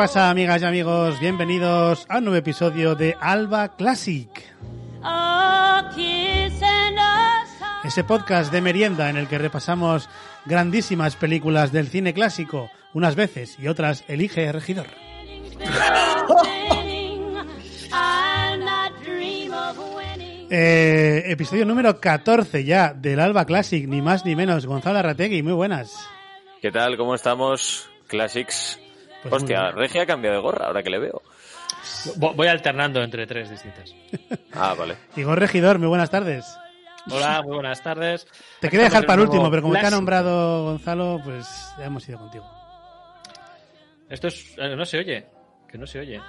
¿Qué pasa, amigas y amigos? Bienvenidos a un nuevo episodio de Alba Classic. Ese podcast de merienda en el que repasamos grandísimas películas del cine clásico, unas veces y otras elige regidor. Eh, episodio número 14 ya del Alba Classic, ni más ni menos. Gonzalo Arrategui, muy buenas. ¿Qué tal? ¿Cómo estamos? Classics. Pues Hostia. Regia ha cambiado de gorra ahora que le veo. Vo- Voy alternando entre tres distintas. Ah, vale. Igor Regidor, muy buenas tardes. Hola, muy buenas tardes. Te quería dejar para el último, pero como te ha nombrado Gonzalo, pues ya hemos ido contigo. Esto es, eh, no se oye, que no se oye.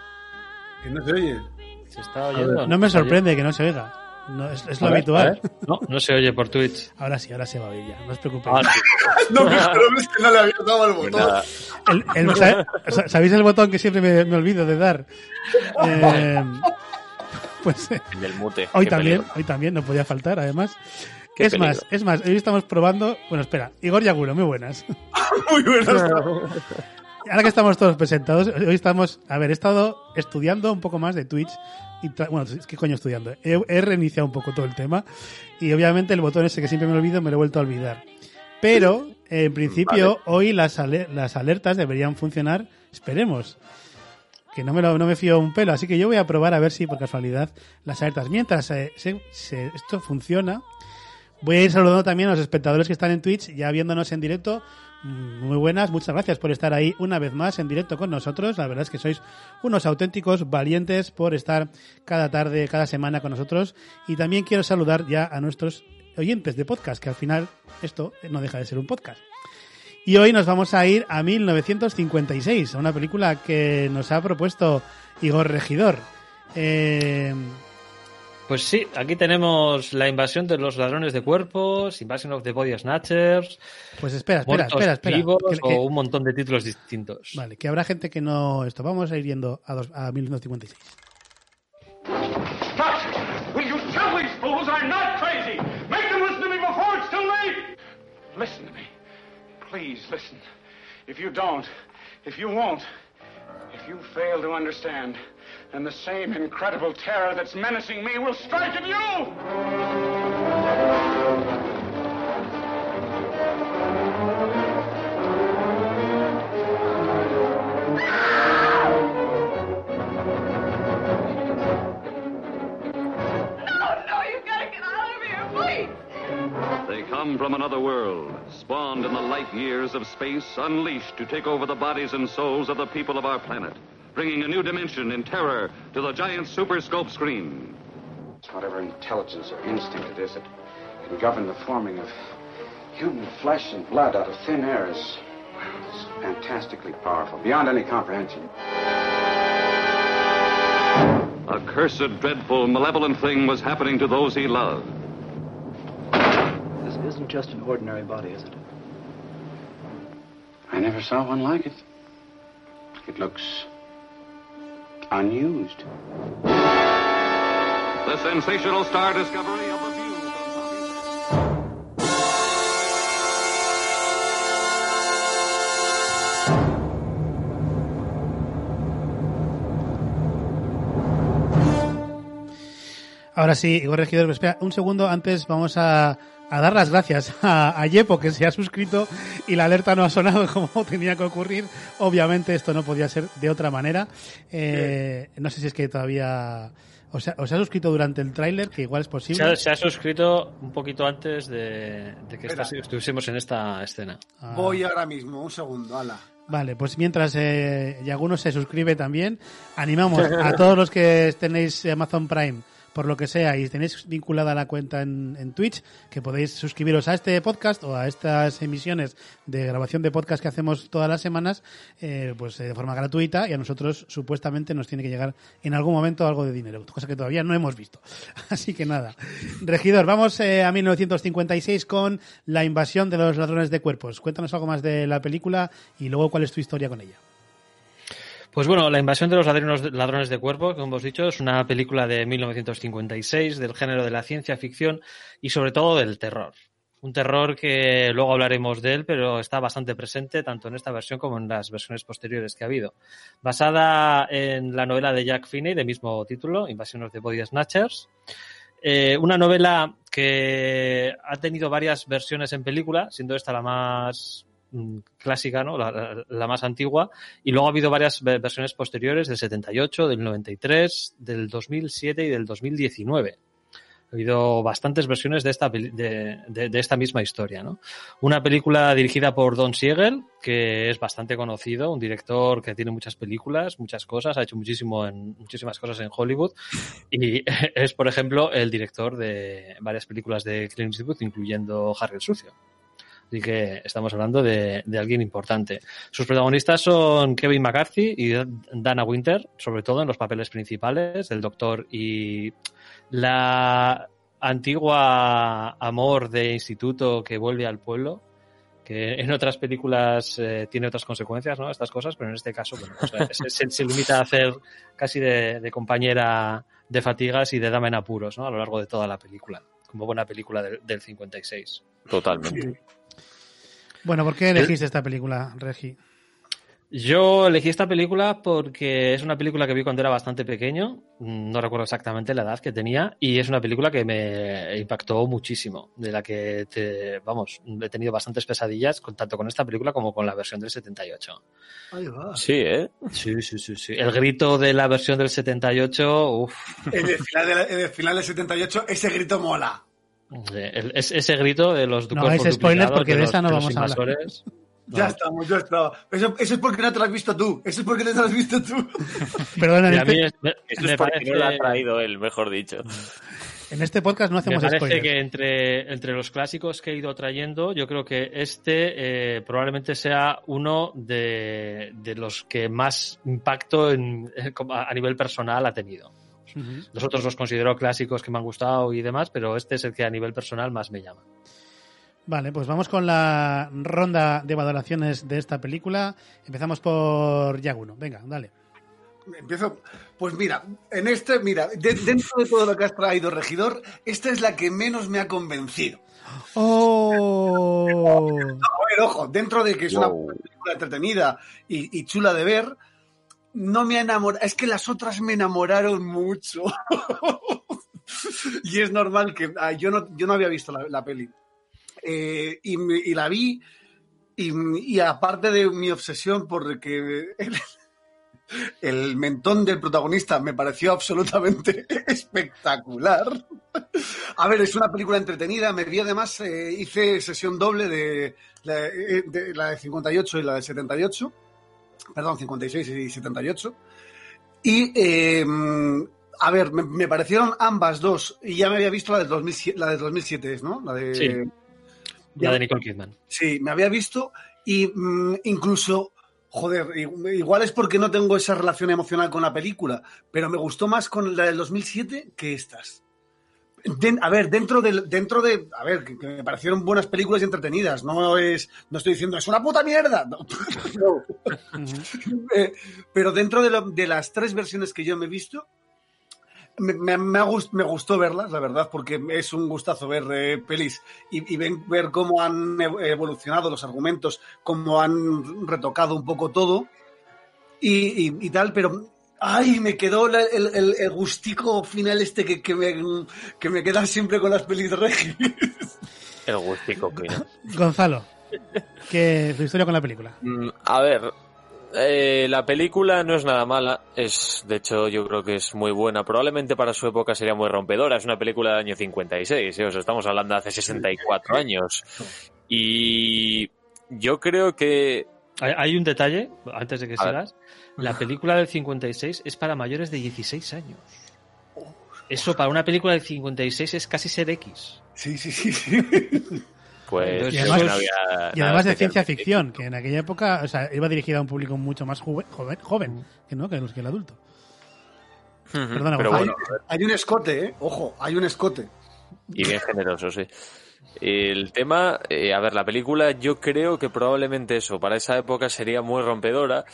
Que no se oye. Se está oyendo. No me sorprende que no se oiga. No, es, es lo ver, habitual. No, no se oye por Twitch. Ahora sí, ahora se va a oír ya, no os preocupéis. Ah, sí. No, pero es que no le había dado el Pues botón. El- el- ¿Sabéis el botón que siempre me, me olvido de dar? Eh, pues eh, el del mute. hoy Qué también, peligro. hoy también, no podía faltar, además. Qué es más, es más, hoy estamos probando. Bueno, espera, Igor Yagulo, muy buenas. Muy buenas. Ahora que estamos todos presentados, hoy estamos. A ver, he estado estudiando un poco más de Twitch. Y bueno, que coño estudiando. He, he reiniciado un poco todo el tema. Y obviamente el botón ese que siempre me olvido, me lo he vuelto a olvidar. Pero, en principio, hoy las, ale- las alertas deberían funcionar. Esperemos. Que no me, lo, no me fío un pelo. Así que yo voy a probar a ver si por casualidad las alertas. Mientras eh, se- se- esto funciona, Voy a ir saludando también a los espectadores que están en Twitch, ya viéndonos en directo. Muy buenas, muchas gracias por estar ahí una vez más en directo con nosotros. La verdad es que sois unos auténticos valientes por estar cada tarde, cada semana con nosotros. Y también quiero saludar ya a nuestros oyentes de podcast, que al final esto no deja de ser un podcast. Y hoy nos vamos a ir a 1956, a una película que nos ha propuesto Igor Regidor. Eh, Pues sí, aquí tenemos la invasión de los ladrones de cuerpos, Invasion of the Body Snatchers, pues espera, espera, espera, espera. vivos Que- que- o un montón de títulos distintos. Vale, que habrá gente que no esto. Vamos a ir yendo a, dos, a 1956. Stop! Will you tell these fools I'm not crazy? Make them listen to me before it's too late! Listen to me. Please listen. If you don't, if you won't, if you fail to understand, then the same incredible terror that's menacing me will strike at you! No, no, you gotta get out of here, please! They come from another world, spawned in the light years of space, unleashed to take over the bodies and souls of the people of our planet, bringing a new dimension in terror to the giant super scope screen. It's Whatever intelligence or instinct it is that can govern the forming of human flesh and blood out of thin air is, well, it's fantastically powerful, beyond any comprehension. A cursed, dreadful, malevolent thing was happening to those he loved. This isn't just an ordinary body, is it? I never saw one like it. It looks unused. The sensational star discovery of the view Ahora sí, Igor Regidor, espera un segundo. Antes vamos a, a dar las gracias a, a Yepo, que se ha suscrito y la alerta no ha sonado como tenía que ocurrir. Obviamente esto no podía ser de otra manera. Eh, no sé si es que todavía... O sea, os ha suscrito durante el tráiler, que igual es Se posible. ha, se ha suscrito un poquito antes de, de que esta- estuviésemos en esta escena. Ah. Voy ahora mismo, un segundo, ala. Vale, pues mientras eh, Yaguno se suscribe también, animamos a todos los que tenéis Amazon Prime por lo que sea y tenéis vinculada la cuenta en, en Twitch, que podéis suscribiros a este podcast o a estas emisiones de grabación de podcast que hacemos todas las semanas, eh, pues eh, de forma gratuita y a nosotros supuestamente nos tiene que llegar en algún momento algo de dinero, cosa que todavía no hemos visto. Así que nada. Regidor, vamos eh, a 1956 con la invasión de los ladrones de cuerpos. Cuéntanos algo más de la película y luego cuál es tu historia con ella. Pues bueno, La invasión de los ladrones, de cuerpo, como hemos dicho, es una película de 1956 del género de la ciencia ficción y sobre todo del terror. Un terror que luego hablaremos de él, pero está bastante presente tanto en esta versión como en las versiones posteriores que ha habido. Basada en la novela de Jack Finney de mismo título, Invasion of the Body Snatchers. Eh, una novela que ha tenido varias versiones en película, siendo esta la más clásica, ¿no? La, más antigua, y luego ha habido varias ve- versiones posteriores del 78, del 93, del 2007 y del 2019. Ha habido bastantes versiones de esta, de- de esta misma historia, ¿no? Una película dirigida por Don Siegel, que es bastante conocido, un director que tiene muchas películas, muchas cosas, ha hecho muchísimo en, muchísimas cosas en Hollywood y es, por ejemplo, el director de varias películas de Clint Eastwood, incluyendo Harry el Sucio. Así que estamos hablando de, de alguien importante. Sus protagonistas son Kevin McCarthy y Dana Winter, sobre todo en los papeles principales, el doctor y la antigua amor de instituto que vuelve al pueblo, que en otras películas eh, tiene otras consecuencias, ¿no? Estas cosas, pero en este caso, bueno, o sea, se, se- se limita a hacer casi de, de compañera de fatigas y de dama en apuros, ¿no? A lo largo de toda la película, como buena película del, del 56. Totalmente. Bueno, ¿por qué elegiste esta película, Regi? Yo elegí esta película porque es una película que vi cuando era bastante pequeño, no recuerdo exactamente la edad que tenía, y es una película que me impactó muchísimo, de la que, te- vamos, he tenido bastantes pesadillas, con- tanto con esta película como con la versión del 78. Ahí va. Sí, ¿eh? Sí, sí, sí, sí. El grito de la versión del 78, uff, En el final, de la- en el final del 78, ese grito mola. El- es- ese grito de los No spoilers duplicados, porque de los- esa no vamos a hablar. Ya estamos, ya estamos. Eso, eso es porque no te lo has visto tú. Eso es porque no te lo has visto tú. Perdona, a mí este, es- me, Esto me es porque parece... no lo ha traído él, mejor dicho. en este podcast no Me hacemos parece spoilers. que entre, entre los clásicos que he ido trayendo, yo creo que este eh, probablemente sea uno de, de los que más impacto en- eh, a nivel personal ha tenido. Ujú. Los otros los considero clásicos que me han gustado y demás, pero este es el que a nivel personal más me llama. Vale, pues vamos con la ronda de valoraciones de esta película. Empezamos por Yaguno. Venga, dale. Empiezo. Pues mira, en este, mira, de- dentro de todo lo que has traído, regidor, esta es la que menos me ha convencido. ¡Oh! A ver, ojo, dentro de que es una película entretenida y, y chula de ver, no me ha enamorado. Es que las otras me enamoraron mucho. y es normal que ah, yo no, yo no había visto la, la peli. Eh, y, la vi, y, aparte de mi obsesión por que el, el mentón del protagonista me pareció absolutamente espectacular. A ver, es una película entretenida. Me vi además, eh, hice sesión doble de la, eh, de la de 58 y la de 78. Perdón, 56 y 78. Y, eh, a ver, me, me parecieron ambas dos. Y ya me había visto la del 2007, la del 2007 es, ¿no? La de, Sí. La de Nicole Kidman. Sí, me había visto y mm, incluso, joder, igual es porque no tengo esa relación emocional con la película, pero me gustó más con la del 2007 que estas. Den- a ver, dentro del, dentro de, a ver, que, que me parecieron buenas películas y entretenidas, no es, no estoy diciendo es una puta mierda, no. No. Eh, pero dentro de, lo- de las tres versiones que yo me he visto, me, me- me ha gust- me gustó verlas, la verdad, porque es un gustazo ver eh, pelis y, y ven- ver cómo han ev- evolucionado los argumentos, cómo han retocado un poco todo y, y- y tal, pero ay, me quedó la- el, el- el gustico final este que, que me, que me queda siempre con las pelis de Regi. El gustico, coño. Gonzalo, ¿qué es tu historia con la película? Mm, A ver, eh, la película no es nada mala, es, de hecho, yo creo que es muy buena. Probablemente para su época sería muy rompedora. Es una película del año 56, ¿eh? o sea, estamos hablando de hace 64 años. Y yo creo que Hay, hay un detalle, antes de que sigas. La película del 56 es para mayores de 16 años. Eso para una película del 56 es casi ser X. Sí, sí, sí. sí. pues Y creo además- que no había Y además de ciencia ficción, que en aquella época o sea, iba dirigida a un público mucho más joven, joven, joven que, ¿no? que, el, que el adulto. Perdona, pero bueno, Hay un escote, ¿eh? Ojo, hay un escote. y bien generoso, sí. El tema, eh, a ver, la película yo creo que probablemente eso, para esa época sería muy rompedora,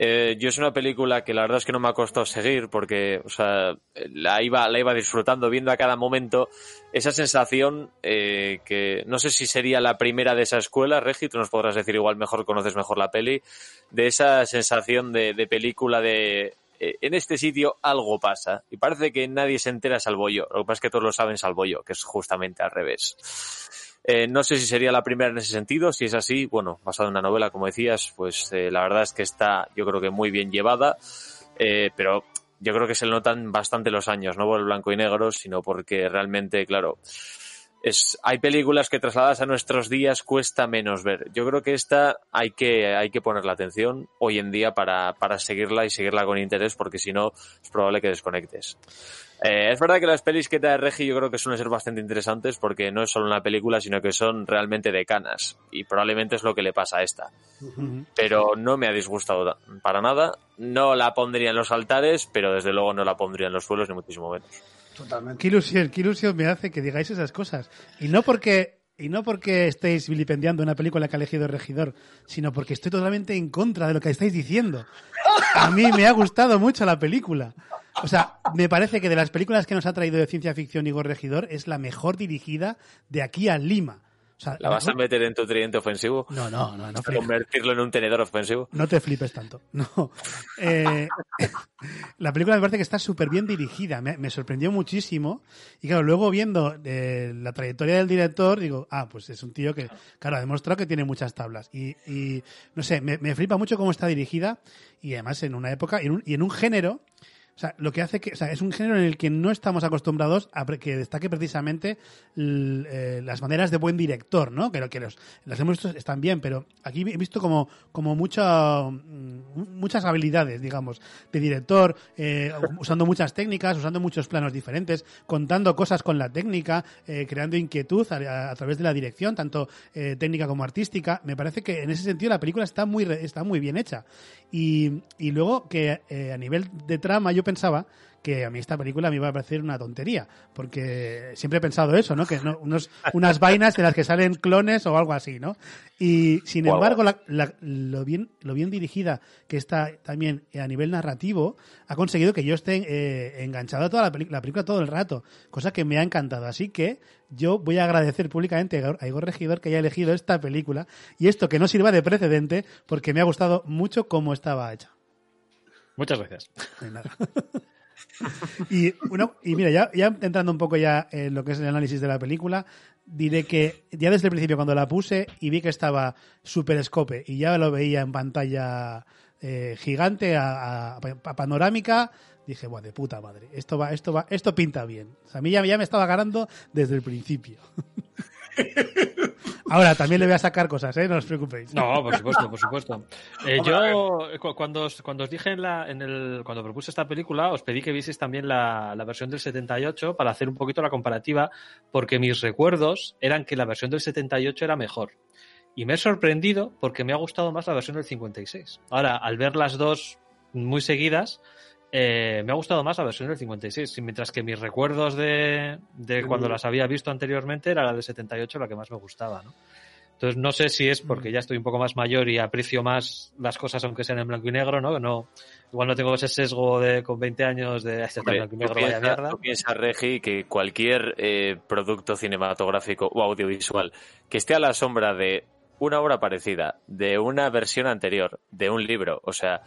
Eh, yo es una película que la verdad es que no me ha costado seguir porque, o sea, la iba, la iba disfrutando viendo a cada momento esa sensación eh, que no sé si sería la primera de esa escuela, Regi, tú nos podrás decir igual mejor, conoces mejor la peli, de esa sensación de, película de en este sitio algo pasa y parece que nadie se entera salvo yo. Lo que pasa es que todos lo saben salvo yo, que es justamente al revés. Eh, no sé si sería la primera en ese sentido. Si es así, bueno, basado en una novela, como decías, pues eh, la verdad es que está, yo creo que muy bien llevada, eh, pero yo creo que se le notan bastante los años, no por el blanco y negro, sino porque realmente, claro, es, hay películas que trasladadas a nuestros días cuesta menos ver. Yo creo que esta hay que, hay que ponerle atención hoy en día para, para seguirla y seguirla con interés, porque si no, es probable que desconectes. Eh, es verdad que las pelis que te da Regi yo creo que suelen ser bastante interesantes porque no es solo una película, sino que son realmente de canas. Y probablemente es lo que le pasa a esta. Pero no me ha disgustado para nada. No la pondría en los altares, pero desde luego no la pondría en los suelos, ni muchísimo menos. Totalmente. Qué ilusión, qué ilusión me hace que digáis esas cosas. Y no porque, y no porque estéis vilipendiando una película que ha elegido el regidor, sino porque estoy totalmente en contra de lo que estáis diciendo. A mí me ha gustado mucho la película. O sea, me parece que de las películas que nos ha traído de ciencia ficción Igor Regidor es la mejor dirigida de aquí a Lima. O sea, ¿La vas a meter en tu tridente ofensivo? No, no, no. no ¿Convertirlo en un tenedor ofensivo? No te flipes tanto. No. Eh, la película me parece que está súper bien dirigida. Me, me, sorprendió muchísimo. Y claro, luego viendo eh, la trayectoria del director, digo, ah, pues es un tío que, claro, ha demostrado que tiene muchas tablas. Y, y no sé, me, me, flipa mucho cómo está dirigida. Y además en una época y en un, y en un género o sea, lo que hace que, o sea, es un género en el que no estamos acostumbrados a que destaque precisamente eh, las maneras de buen director, ¿no? Que, que los, las hemos visto están bien, pero aquí he visto como, como mucha, muchas habilidades, digamos, de director, eh, usando muchas técnicas, usando muchos planos diferentes, contando cosas con la técnica, eh, creando inquietud a, a, través de la dirección, tanto eh, técnica como artística. Me parece que en ese sentido la película está muy, está muy bien hecha. Y, y luego que a nivel de trama yo pensaba que a mí esta película me iba a parecer una tontería, porque siempre he pensado eso, ¿no? Que no, unos, unas vainas de las que salen clones o algo así, ¿no? Y sin wow. embargo, la, la, lo, bien, lo bien dirigida que está también a nivel narrativo ha conseguido que yo esté eh, enganchado a toda la, la, película todo el rato, cosa que me ha encantado. Así que yo voy a agradecer públicamente a Igor Regidor que haya elegido esta película y esto que no sirva de precedente porque me ha gustado mucho cómo estaba hecha. Muchas gracias. De nada. y, bueno, y mira, ya, ya entrando un poco ya en lo que es el análisis de la película, diré que ya desde el principio cuando la puse y vi que estaba super escope y ya lo veía en pantalla eh, gigante a, panorámica, dije, bueno, de puta madre, esto va, esto va, esto pinta bien. O sea, a mí ya, ya me estaba ganando desde el principio. Ahora, también le voy a sacar cosas, ¿eh? No os preocupéis. No, por supuesto, por supuesto. Eh, yo, cuando os, cuando os dije en, la, en el, cuando propuse esta película, os pedí que vieseis también la, la versión del 78 para hacer un poquito la comparativa, porque mis recuerdos eran que la versión del 78 era mejor. Y me he sorprendido porque me ha gustado más la versión del 56. Ahora, al ver las dos muy seguidas, eh, me ha gustado más la versión del 56, mientras que mis recuerdos de, de cuando las había visto anteriormente era la del 78 la que más me gustaba, ¿no? Entonces no sé si es porque ya estoy un poco más mayor y aprecio más las cosas aunque sean en blanco y negro, ¿no? no igual no tengo ese sesgo de con 20 años de este Hombre, blanco y negro, piensa, vaya mierda. Tú piensas, Regi, que cualquier eh, producto cinematográfico o audiovisual que esté a la sombra de una obra parecida, de una versión anterior, de un libro, o sea,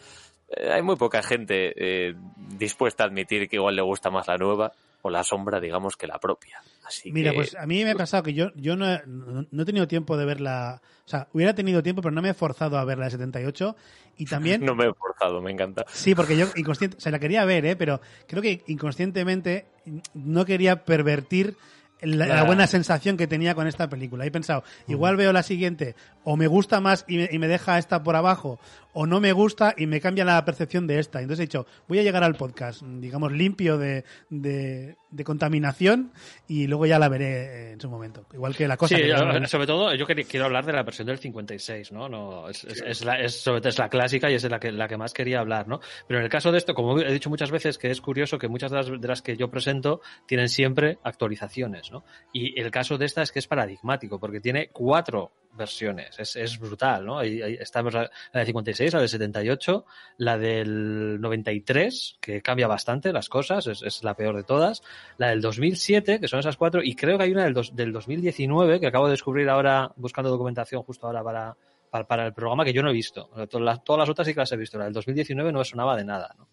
hay muy poca gente eh, dispuesta a admitir que igual le gusta más la nueva o la sombra, digamos, que la propia. Así Mira, que... pues a mí me ha pasado que yo, yo no, he, no, he tenido tiempo de verla. O sea, hubiera tenido tiempo, pero no me he forzado a ver la de 78. Y también. no me he forzado, me encanta. Sí, porque yo inconsciente, o sea, la quería ver, ¿eh? pero creo que inconscientemente no quería pervertir la, la, buena sensación que tenía con esta película. He pensado, igual veo la siguiente, o me gusta más y me, y me, deja esta por abajo, o no me gusta y me cambia la percepción de esta. Entonces he dicho, voy a llegar al podcast, digamos, limpio de, de, de contaminación y luego ya la veré en su momento. Igual que la cosa. Sí, que yo, sobre todo yo quiero hablar de la versión del 56, ¿no? no es, es, es, la, es, sobre todo es la clásica y es la que, la que más quería hablar, ¿no? Pero en el caso de esto, como he dicho muchas veces, que es curioso que muchas de las, de las que yo presento tienen siempre actualizaciones, ¿no? Y el caso de esta es que es paradigmático, porque tiene cuatro versiones. Es, es brutal, ¿no? Ahí, ahí estamos la, la del 56, la del 78, la del 93, que cambia bastante las cosas, es, es la peor de todas, la del 2007, que son esas cuatro, y creo que hay una del, dos- del 2019, que acabo de descubrir ahora, buscando documentación justo ahora para, para, para el programa, que yo no he visto. Todas las, todas las otras sí que las he visto. La del 2019 no me sonaba de nada, ¿no?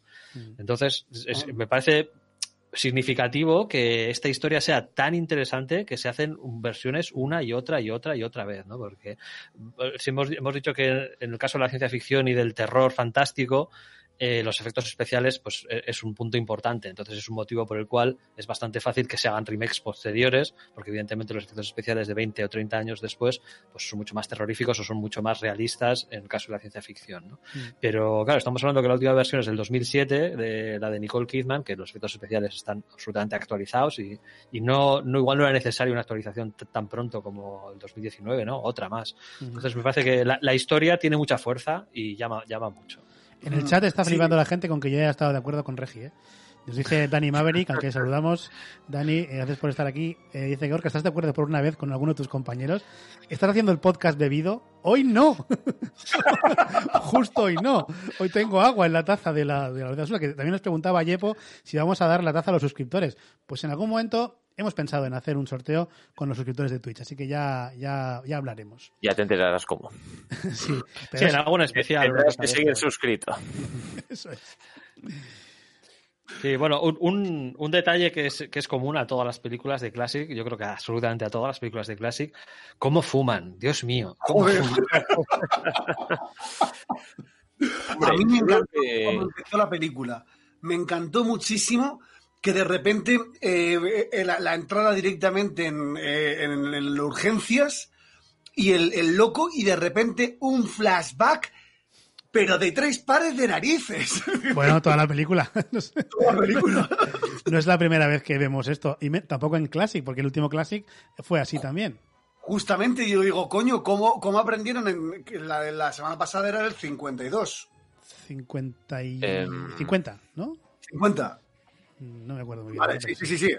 Entonces, es- es- me parece significativo que esta historia sea tan interesante que se hacen versiones una y otra y otra y otra vez, ¿no? Porque eh, si hemos, hemos dicho que en el caso de la ciencia ficción y del terror fantástico, eh, los efectos especiales pues eh, es un punto importante. Entonces es un motivo por el cual es bastante fácil que se hagan remakes posteriores, porque evidentemente los efectos especiales de 20 o 30 años después pues son mucho más terroríficos o son mucho más realistas en el caso de la ciencia ficción, ¿no? Pero claro, estamos hablando que la última versión es del 2007, de la de Nicole Kidman, que los efectos especiales están absolutamente actualizados y, y no, no igual no era necesaria una actualización tan pronto como el 2019, ¿no? Otra más. Entonces me parece que la, la historia tiene mucha fuerza y llama, llama mucho. En el chat está Sí. flipando la gente con que yo haya estado de acuerdo con Regi, ¿eh? Nos dice Dani Maverick, al que saludamos. Dani, eh, gracias por estar aquí. Eh, dice Gorka, ¿estás de acuerdo por una vez con alguno de tus compañeros? ¿Estás haciendo el podcast bebido? Hoy no. Justo hoy no. Hoy tengo agua en la taza de la, de la que también nos preguntaba Yepo si vamos a dar la taza a los suscriptores. Pues en algún momento hemos pensado en hacer un sorteo con los suscriptores de Twitch, así que ya, ya, ya hablaremos. Ya te enterarás cómo. Sí, Sí, en alguna especial. una Tendrás que seguir suscrito. Eso es. Sí, bueno, un, un, un detalle que es, que es común a todas las películas de Classic, yo creo que absolutamente a todas las películas de Classic, cómo fuman, Dios mío. ¿cómo Joder. fuman? A mí me encantó cuando empezó la película. Me encantó muchísimo que de repente eh, eh, la, la entrada directamente en, eh, en- urgencias y el, el loco y de repente un flashback, pero de tres pares de narices. Bueno, toda la película. No sé. Toda la película. No es la primera vez que vemos esto. Y me- tampoco en Classic, porque el último Classic fue así también. Justamente yo digo, coño, ¿cómo, cómo aprendieron? En, que la de la semana pasada era el 52. 50 y... Em. 50, ¿no? 50. No me acuerdo muy bien. Vale, sí, sí, sí. sí.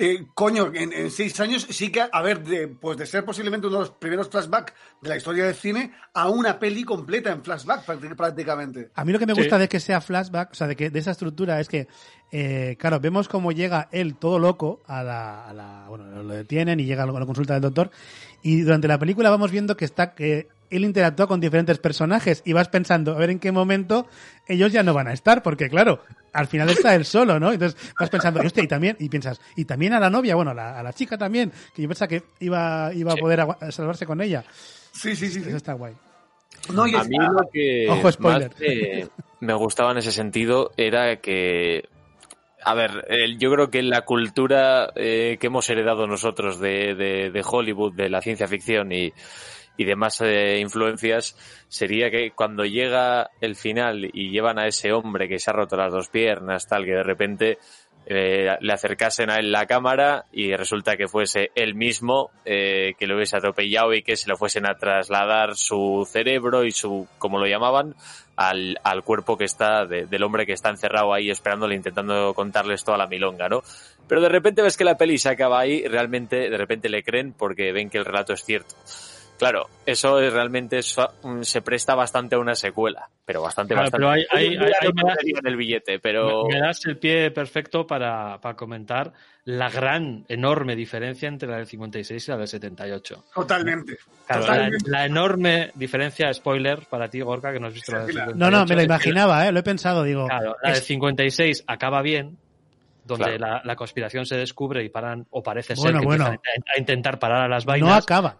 Eh, coño, en, en seis años sí que, a ver, de, pues de ser posiblemente uno de los primeros flashbacks de la historia del cine a una peli completa en flashback prácti- prácticamente. A mí lo que me Sí. gusta de que sea flashback, o sea, de que de esa estructura es que, eh, claro, vemos cómo llega él todo loco a la, a la- bueno, lo detienen y llega a la consulta del doctor y durante la película vamos viendo que está que él interactúa con diferentes personajes y vas pensando a ver en qué momento ellos ya no van a estar porque claro, al final está él solo, ¿no? Entonces vas pensando, hostia, y también y piensas, y también a la novia, bueno, a la, a la chica también, que yo pensaba que iba iba a poder salvarse con ella. Sí, sí, sí. sí. Eso está guay. No, y A mí lo que Ojo, spoiler. más me, me gustaba en ese sentido era que, a ver, el- yo creo que la cultura eh, que hemos heredado nosotros de, de- de Hollywood, de la ciencia ficción y, y demás eh, influencias, sería que cuando llega el final y llevan a ese hombre que se ha roto las dos piernas, tal, que de repente eh, le acercasen a él la cámara y resulta que fuese él mismo eh, que lo hubiese atropellado y que se lo fuesen a trasladar su cerebro y su, como lo llamaban, al, al cuerpo que está, de- del hombre que está encerrado ahí esperándole, intentando contarles toda la milonga, ¿no? Pero de repente ves que la peli se acaba ahí realmente, de repente le creen porque ven que el relato es cierto. Claro, eso es realmente mm, se presta bastante a una secuela, pero bastante, Claro, bastante. pero hay- hay- no más- pondrían el billete, pero Me, me das el pie perfecto para, para comentar la gran, enorme diferencia entre la del 56 y la del 78. Totalmente. Claro, totalmente. la enorme diferencia, spoiler para ti, Gorka, que no has visto la del Sí, la- 58. No, no, me lo imaginaba, ¿eh? Lo he pensado, digo. Claro, la del es- 56 acaba bien, donde Claro. la, la conspiración se descubre y paran, o parece ser que bueno. a, a intentar parar a las no vainas. acaba.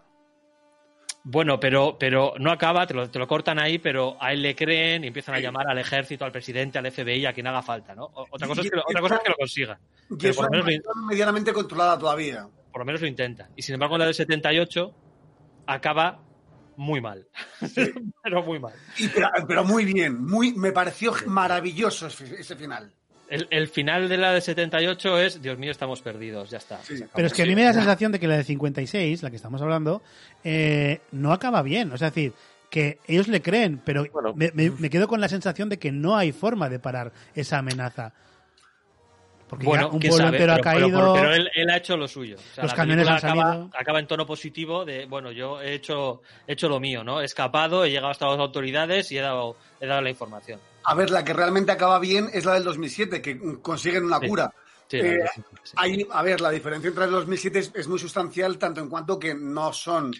Bueno, pero, pero no acaba, te lo, te lo cortan ahí, pero a él le creen y empiezan a llamar al ejército, al presidente, al FBI, a quien haga falta, ¿no? Otra cosa es que lo, otra cosa es que lo consigan. Y Pero es por lo, menos lo, medianamente controlada todavía. por lo menos lo intentan. Y sin embargo, en la del 78 acaba muy mal. pero muy mal. Y, pero, pero muy bien, muy, me pareció maravilloso ese final. El, el final de la del 78 es, Dios mío, estamos perdidos, ya está. Sí. Pero es que a mí me da la sensación de que la de 56, la que estamos hablando, eh, no acaba bien. O sea, es decir, que ellos le creen, pero Bueno. me, me- me quedo con la sensación de que no hay forma de parar esa amenaza. Porque Bueno, ya un pueblo sabe, entero ha pero- pero- caído. Pero, él, él ha hecho lo suyo. O sea, Los camiones han acaba, salido. acaba en tono positivo de, bueno, yo he hecho, he hecho lo mío, ¿no? He escapado, he llegado hasta las autoridades y he dado, he dado la información. A ver, la que realmente acaba bien es la del 2007, que consiguen una Sí. cura. Sí, Eh, la verdad, sí, sí. Hay, a ver, la diferencia entre el 2007 es, es muy sustancial, tanto en cuanto que no son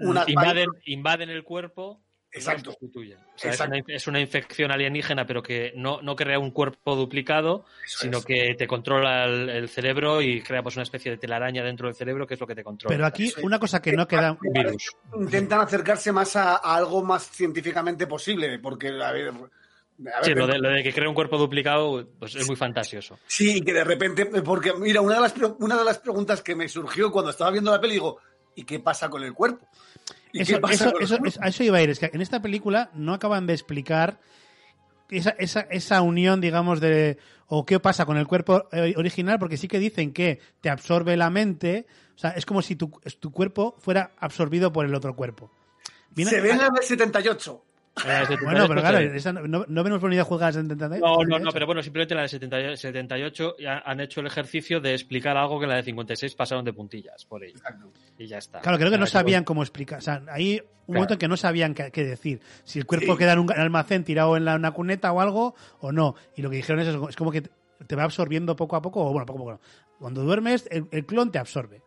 unas invaden, invaden el cuerpo no Exacto. sustituyen. O sea, es una, es una infección alienígena, pero que no, no crea un cuerpo duplicado, Eso sino es. que te controla el, el cerebro y crea pues, una especie de telaraña dentro del cerebro, que es lo que te controla. Pero aquí Eso es. una cosa que no queda. Un virus. intentan acercarse más a, a algo más científicamente posible, porque, a ver, ver, Sí, lo de, lo de que crea un cuerpo duplicado pues, es muy fantasioso. Sí, y que de repente, porque mira, una de, las, una de las preguntas que me surgió cuando estaba viendo la peli, digo, ¿y qué pasa con el cuerpo? ¿Y Eso, qué pasa eso- con el eso- cuerpo? es- a eso iba a ir. Es que en esta película no acaban de explicar esa, esa, esa unión, digamos, de. o qué pasa con el cuerpo eh, original, porque sí que dicen que te absorbe la mente. O sea, es como si tu, tu cuerpo fuera absorbido por el otro cuerpo. Viene- Se ve en la del 78. Bueno, pero claro, esa no, no, no venimos venido a jugar a 70 No, no, no, pero bueno, simplemente en la de 70 78 ya han hecho el ejercicio de explicar algo que en la de 56 pasaron de puntillas por ello. Y ya está. Claro, creo que no sabían cómo explicar. O sea, hay un Claro. momento en que no sabían qué, qué decir. Si el cuerpo Sí. queda en un almacén tirado en la- una cuneta o algo, o no. Y lo que dijeron es, es como que te va absorbiendo poco a poco, o bueno, poco a poco. no. Cuando duermes, el, el clon te absorbe.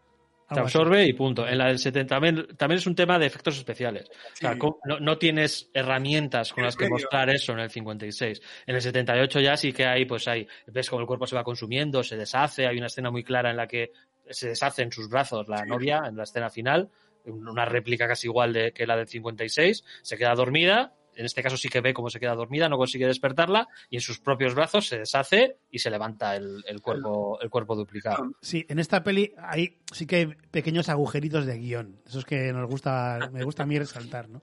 Te así. absorbe y punto. En la del 70 también, también es un tema de efectos especiales. O sea, no, no tienes herramientas con las que mostrar eso en el 56. En el 78 ya sí que hay, pues hay, ves cómo el cuerpo se va consumiendo, se deshace, hay una escena muy clara en la que se deshace en sus brazos la novia en la escena final, una réplica casi igual de que la del 56, se queda dormida, en este caso sí que ve cómo se queda dormida, no consigue despertarla y en sus propios brazos se deshace y se levanta el, el cuerpo, el cuerpo duplicado. Sí, en esta peli hay, sí que hay pequeños agujeritos de guion. Esos que nos gusta, me gusta a mí resaltar, ¿no?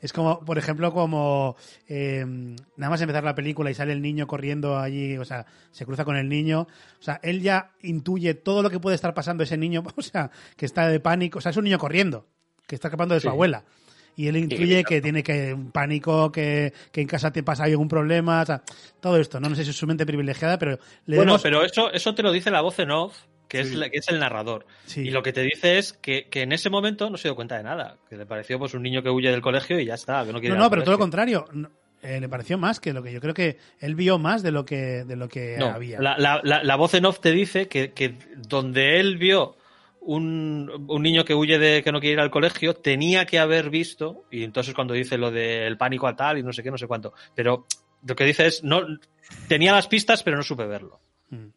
Es como, por ejemplo, como eh, nada más empezar la película y sale el niño corriendo allí, o sea, se cruza con el niño. O sea, él ya intuye todo lo que puede estar pasando ese niño, o sea, que está de pánico. O sea, es un niño corriendo, que está escapando de su abuela. Y él intuye que tiene que un pánico, que, que en casa te pasa algún problema, o sea, todo esto. No, no sé si es su mente privilegiada, pero le Bueno, pero eso, eso te lo dice la voz en off, que, es, la- que es el narrador. Sí. Y lo que te dice es que, que en ese momento no se dio cuenta de nada, que le pareció pues un niño que huye del colegio y ya está, que no quiere No, pero todo lo contrario. No, eh, le pareció más que lo que yo creo que él vio más de lo que de lo que No, había. la, la- la- la voz en off te dice que, que donde él vio un, un niño que huye de que no quiere ir al colegio, tenía que haber visto, y entonces cuando dice lo del pánico a tal y no sé qué, no sé cuánto, pero lo que dice es, no, tenía las pistas, pero no supe verlo. Mm.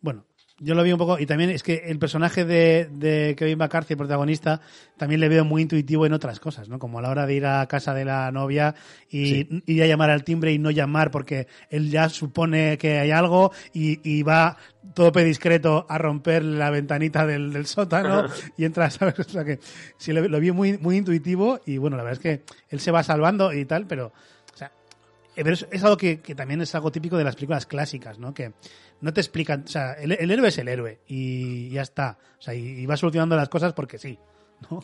Bueno, yo lo vi un poco y también es que el personaje de, de Kevin McCarthy, el protagonista, también le veo muy intuitivo en otras cosas, ¿no? Como a la hora de ir a casa de la novia y ir a llamar al timbre y no llamar porque él ya supone que hay algo y, y va tope discreto a romper la ventanita del, del sótano y entra, ¿sabes? O sea que sí lo, lo vi muy, muy intuitivo y bueno, la verdad es que él se va salvando y tal, pero o sea, eh, pero es algo que, que también es algo típico de las películas clásicas, ¿no? Que no te explican, o sea, el, héroe es el héroe y ya está, o sea, y, va solucionando las cosas porque sí.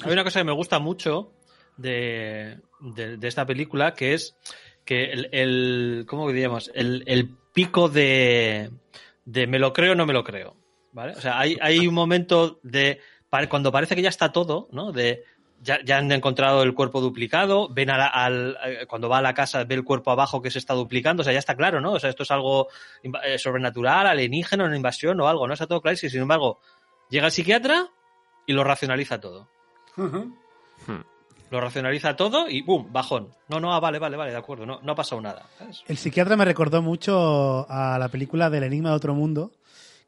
Hay una cosa que me gusta mucho de, de- esta película que es que el, el ¿cómo diríamos? El, el pico de, de me lo creo no me lo creo. ¿Vale? O sea, hay, hay un momento de cuando parece que ya está todo, ¿no? De ya, ya han encontrado el cuerpo duplicado, ven a la- al, eh, cuando va a la casa ve el cuerpo abajo que se está duplicando, o sea, ya está claro, ¿no? O sea, esto es algo eh, sobrenatural, alienígena, una invasión o algo, ¿no? Está todo claro y sin embargo, llega el psiquiatra y lo racionaliza todo lo racionaliza todo y ¡pum! bajón. No, no, ah, vale, vale, vale, de acuerdo, no, no ha pasado nada. ¿sabes? El psiquiatra me recordó mucho a la película del Enigma de Otro Mundo,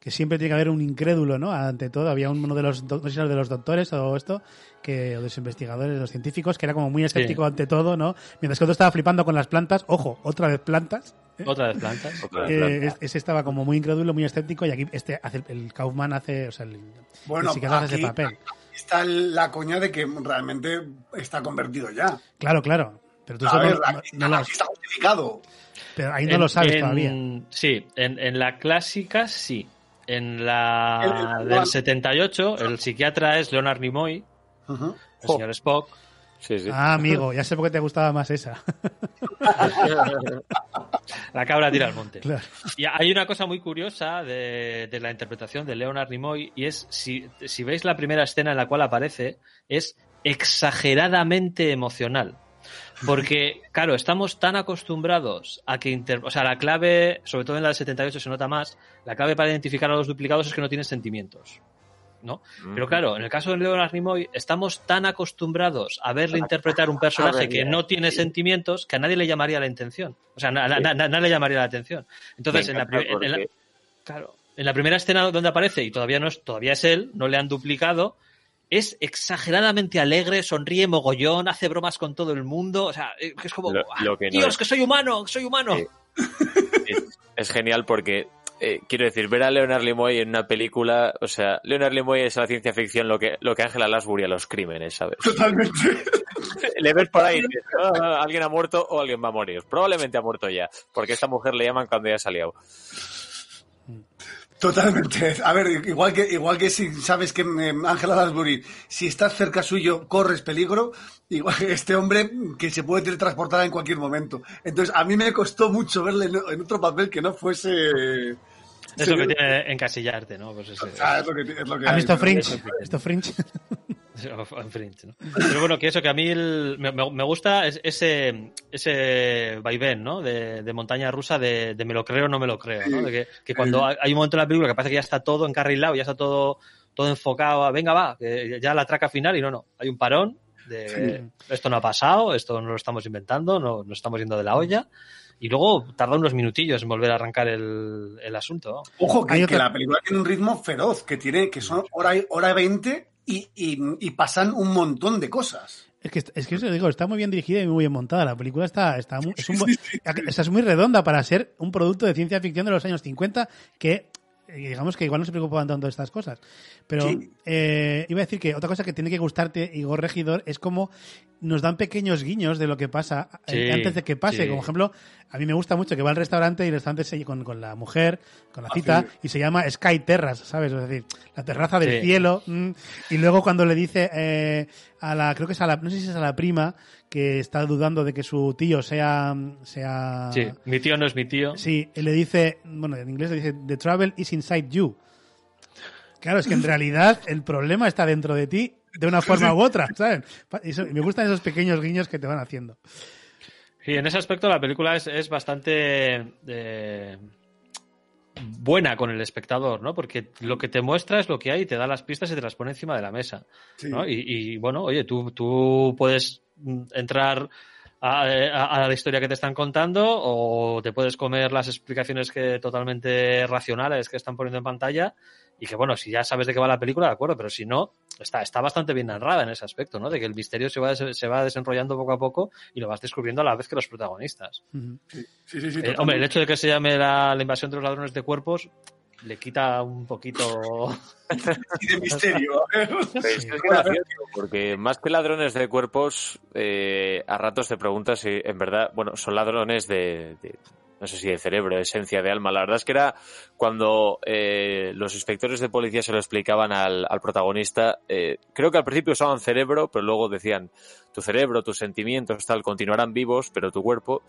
que siempre tiene que haber un incrédulo, ¿no? Ante todo, había uno de los, no sé si era de los doctores o esto, que, o de los investigadores, de los científicos, que era como muy escéptico ante todo, ¿no? Mientras que otro estaba flipando con las plantas, ojo, otra vez plantas, Otra vez plantas. Otra vez Eh, ese estaba como muy incrédulo, muy escéptico, y aquí este hace, el Kaufman hace, o sea, el, Bueno, el psiquiatra hace ese aquí- papel. Está la coña de que realmente está convertido ya. Claro, claro. Pero tú A eso no- ver, no- aquí, no lo has- aquí está justificado. pero ahí no En- lo sabes en- todavía. Sí, en, en la clásica sí. En la El- el- del 78, el psiquiatra es Leonard Nimoy, Ujú. el señor Spock. Sí, sí. Ah, amigo, ya sé por qué te gustaba más esa. La cabra tira al monte. Claro. Y hay una cosa muy curiosa de, de la interpretación de Leonard Nimoy y es, si, si veis la primera escena en la cual aparece, es exageradamente emocional. Porque, claro, estamos tan acostumbrados a que, inter- o sea, la clave, sobre todo en la del 78 se nota más, la clave para identificar a los duplicados es que no tienen sentimientos. ¿no? Pero claro, en el caso de Leonard Nimoy, estamos tan acostumbrados a verle interpretar un personaje que no tiene sentimientos que a nadie le llamaría la atención. O sea, na- na- na- nadie le llamaría la atención. Entonces, en la, en la- claro, en la primera escena donde aparece, y todavía no es, todavía es él, no le han duplicado, es exageradamente alegre, sonríe mogollón, hace bromas con todo el mundo. O sea, eh, es como, Lo- "Ah, lo que no Dios, es". que soy humano, que soy humano. Sí. es, es genial porque eh, quiero decir ver a Leonard Nimoy en una película o sea Leonard Nimoy es a la ciencia ficción lo que lo que Angela Lansbury a los crímenes sabes Totalmente. le ves por ahí y dices, "Ah, alguien ha muerto o alguien va a morir probablemente ha muerto ya porque a esta mujer le llaman cuando ya ha liado Totalmente. A ver, igual que, igual que si sabes que eh, Ángela Lansbury, si estás cerca suyo, corres peligro, igual que este hombre que se puede teletransportar en cualquier momento. Entonces, a mí me costó mucho verle en, en otro papel que no fuese... Es lo que tiene encasillarte, ¿no? Pues ese- Ah, es lo que, es lo que ¿Has hay, visto Fringe? ¿Esto Fringe? en Fringe, ¿no? Pero bueno, que eso, que a mí el- me, me- me gusta es- ese, ese vaivén, ¿no? De, de montaña rusa de, de me lo creo o no me lo creo, ¿no? De que, que cuando hay un momento en la película que parece que ya está todo encarrilado, ya está todo, todo enfocado a, venga, va, que ya la traca final y no, no. Hay un parón de esto no ha pasado, esto no lo estamos inventando, no nos estamos yendo de la olla. Y luego tarda unos minutillos en volver a arrancar el, el asunto. ¿no? Ojo, que, que la película tiene un ritmo feroz, que tiene, que son hora, y- hora 20 y, y, y pasan un montón de cosas. Es que, es que eso digo, está muy bien dirigida y muy bien montada. La película está, está, muy, es, un es muy redonda para ser un producto de ciencia ficción de los años 50 que digamos que igual no se preocupaban tanto de estas cosas. Pero Sí. eh, iba a decir que otra cosa que tiene que gustarte, Igor Regidor, es como nos dan pequeños guiños de lo que pasa eh, antes de que pase. sí. Como ejemplo, a mí me gusta mucho que va al restaurante y el restaurante se, con, con la mujer, con la cita, sí. y se llama Sky Terrace, ¿sabes? Es decir, la terraza del cielo. mm, y luego cuando le dice eh, a la, creo que es a la, no sé si es a la prima, que está dudando de que su tío sea, sea, Sí, mi tío no es mi tío. Sí, él le dice, bueno, en inglés le dice, the trouble is inside you. Claro, es que en realidad el problema está dentro de ti de una forma u otra, ¿sabes? Pa- eso- me gustan esos pequeños guiños que te van haciendo. Sí, en ese aspecto la película es, es bastante eh, buena con el espectador, ¿no? Porque lo que te muestra es lo que hay y te da las pistas y te las pone encima de la mesa. Sí. ¿no? Y, y, bueno, oye, tú, tú puedes entrar a, a- a la historia que te están contando o te puedes comer las explicaciones que totalmente racionales que están poniendo en pantalla y que bueno, si ya sabes de qué va la película, de acuerdo, pero si no, está, está bastante bien narrada en ese aspecto, ¿no? De que el misterio se va, des- se va desenrollando poco a poco y lo vas descubriendo a la vez que los protagonistas. Sí, sí, sí. Eh, hombre, el hecho de que se llame la, la invasión de los ladrones de cuerpos le quita un poquito... De misterio. Es, es gracioso, porque más que ladrones de cuerpos, eh, a ratos te preguntas si en verdad, bueno, son ladrones de, de- no sé si de cerebro, de esencia, de alma. La verdad es que era cuando eh, los inspectores de policía se lo explicaban al, al protagonista, eh, creo que al principio usaban cerebro, pero luego decían, tu cerebro, tus sentimientos, tal, continuarán vivos, pero tu cuerpo,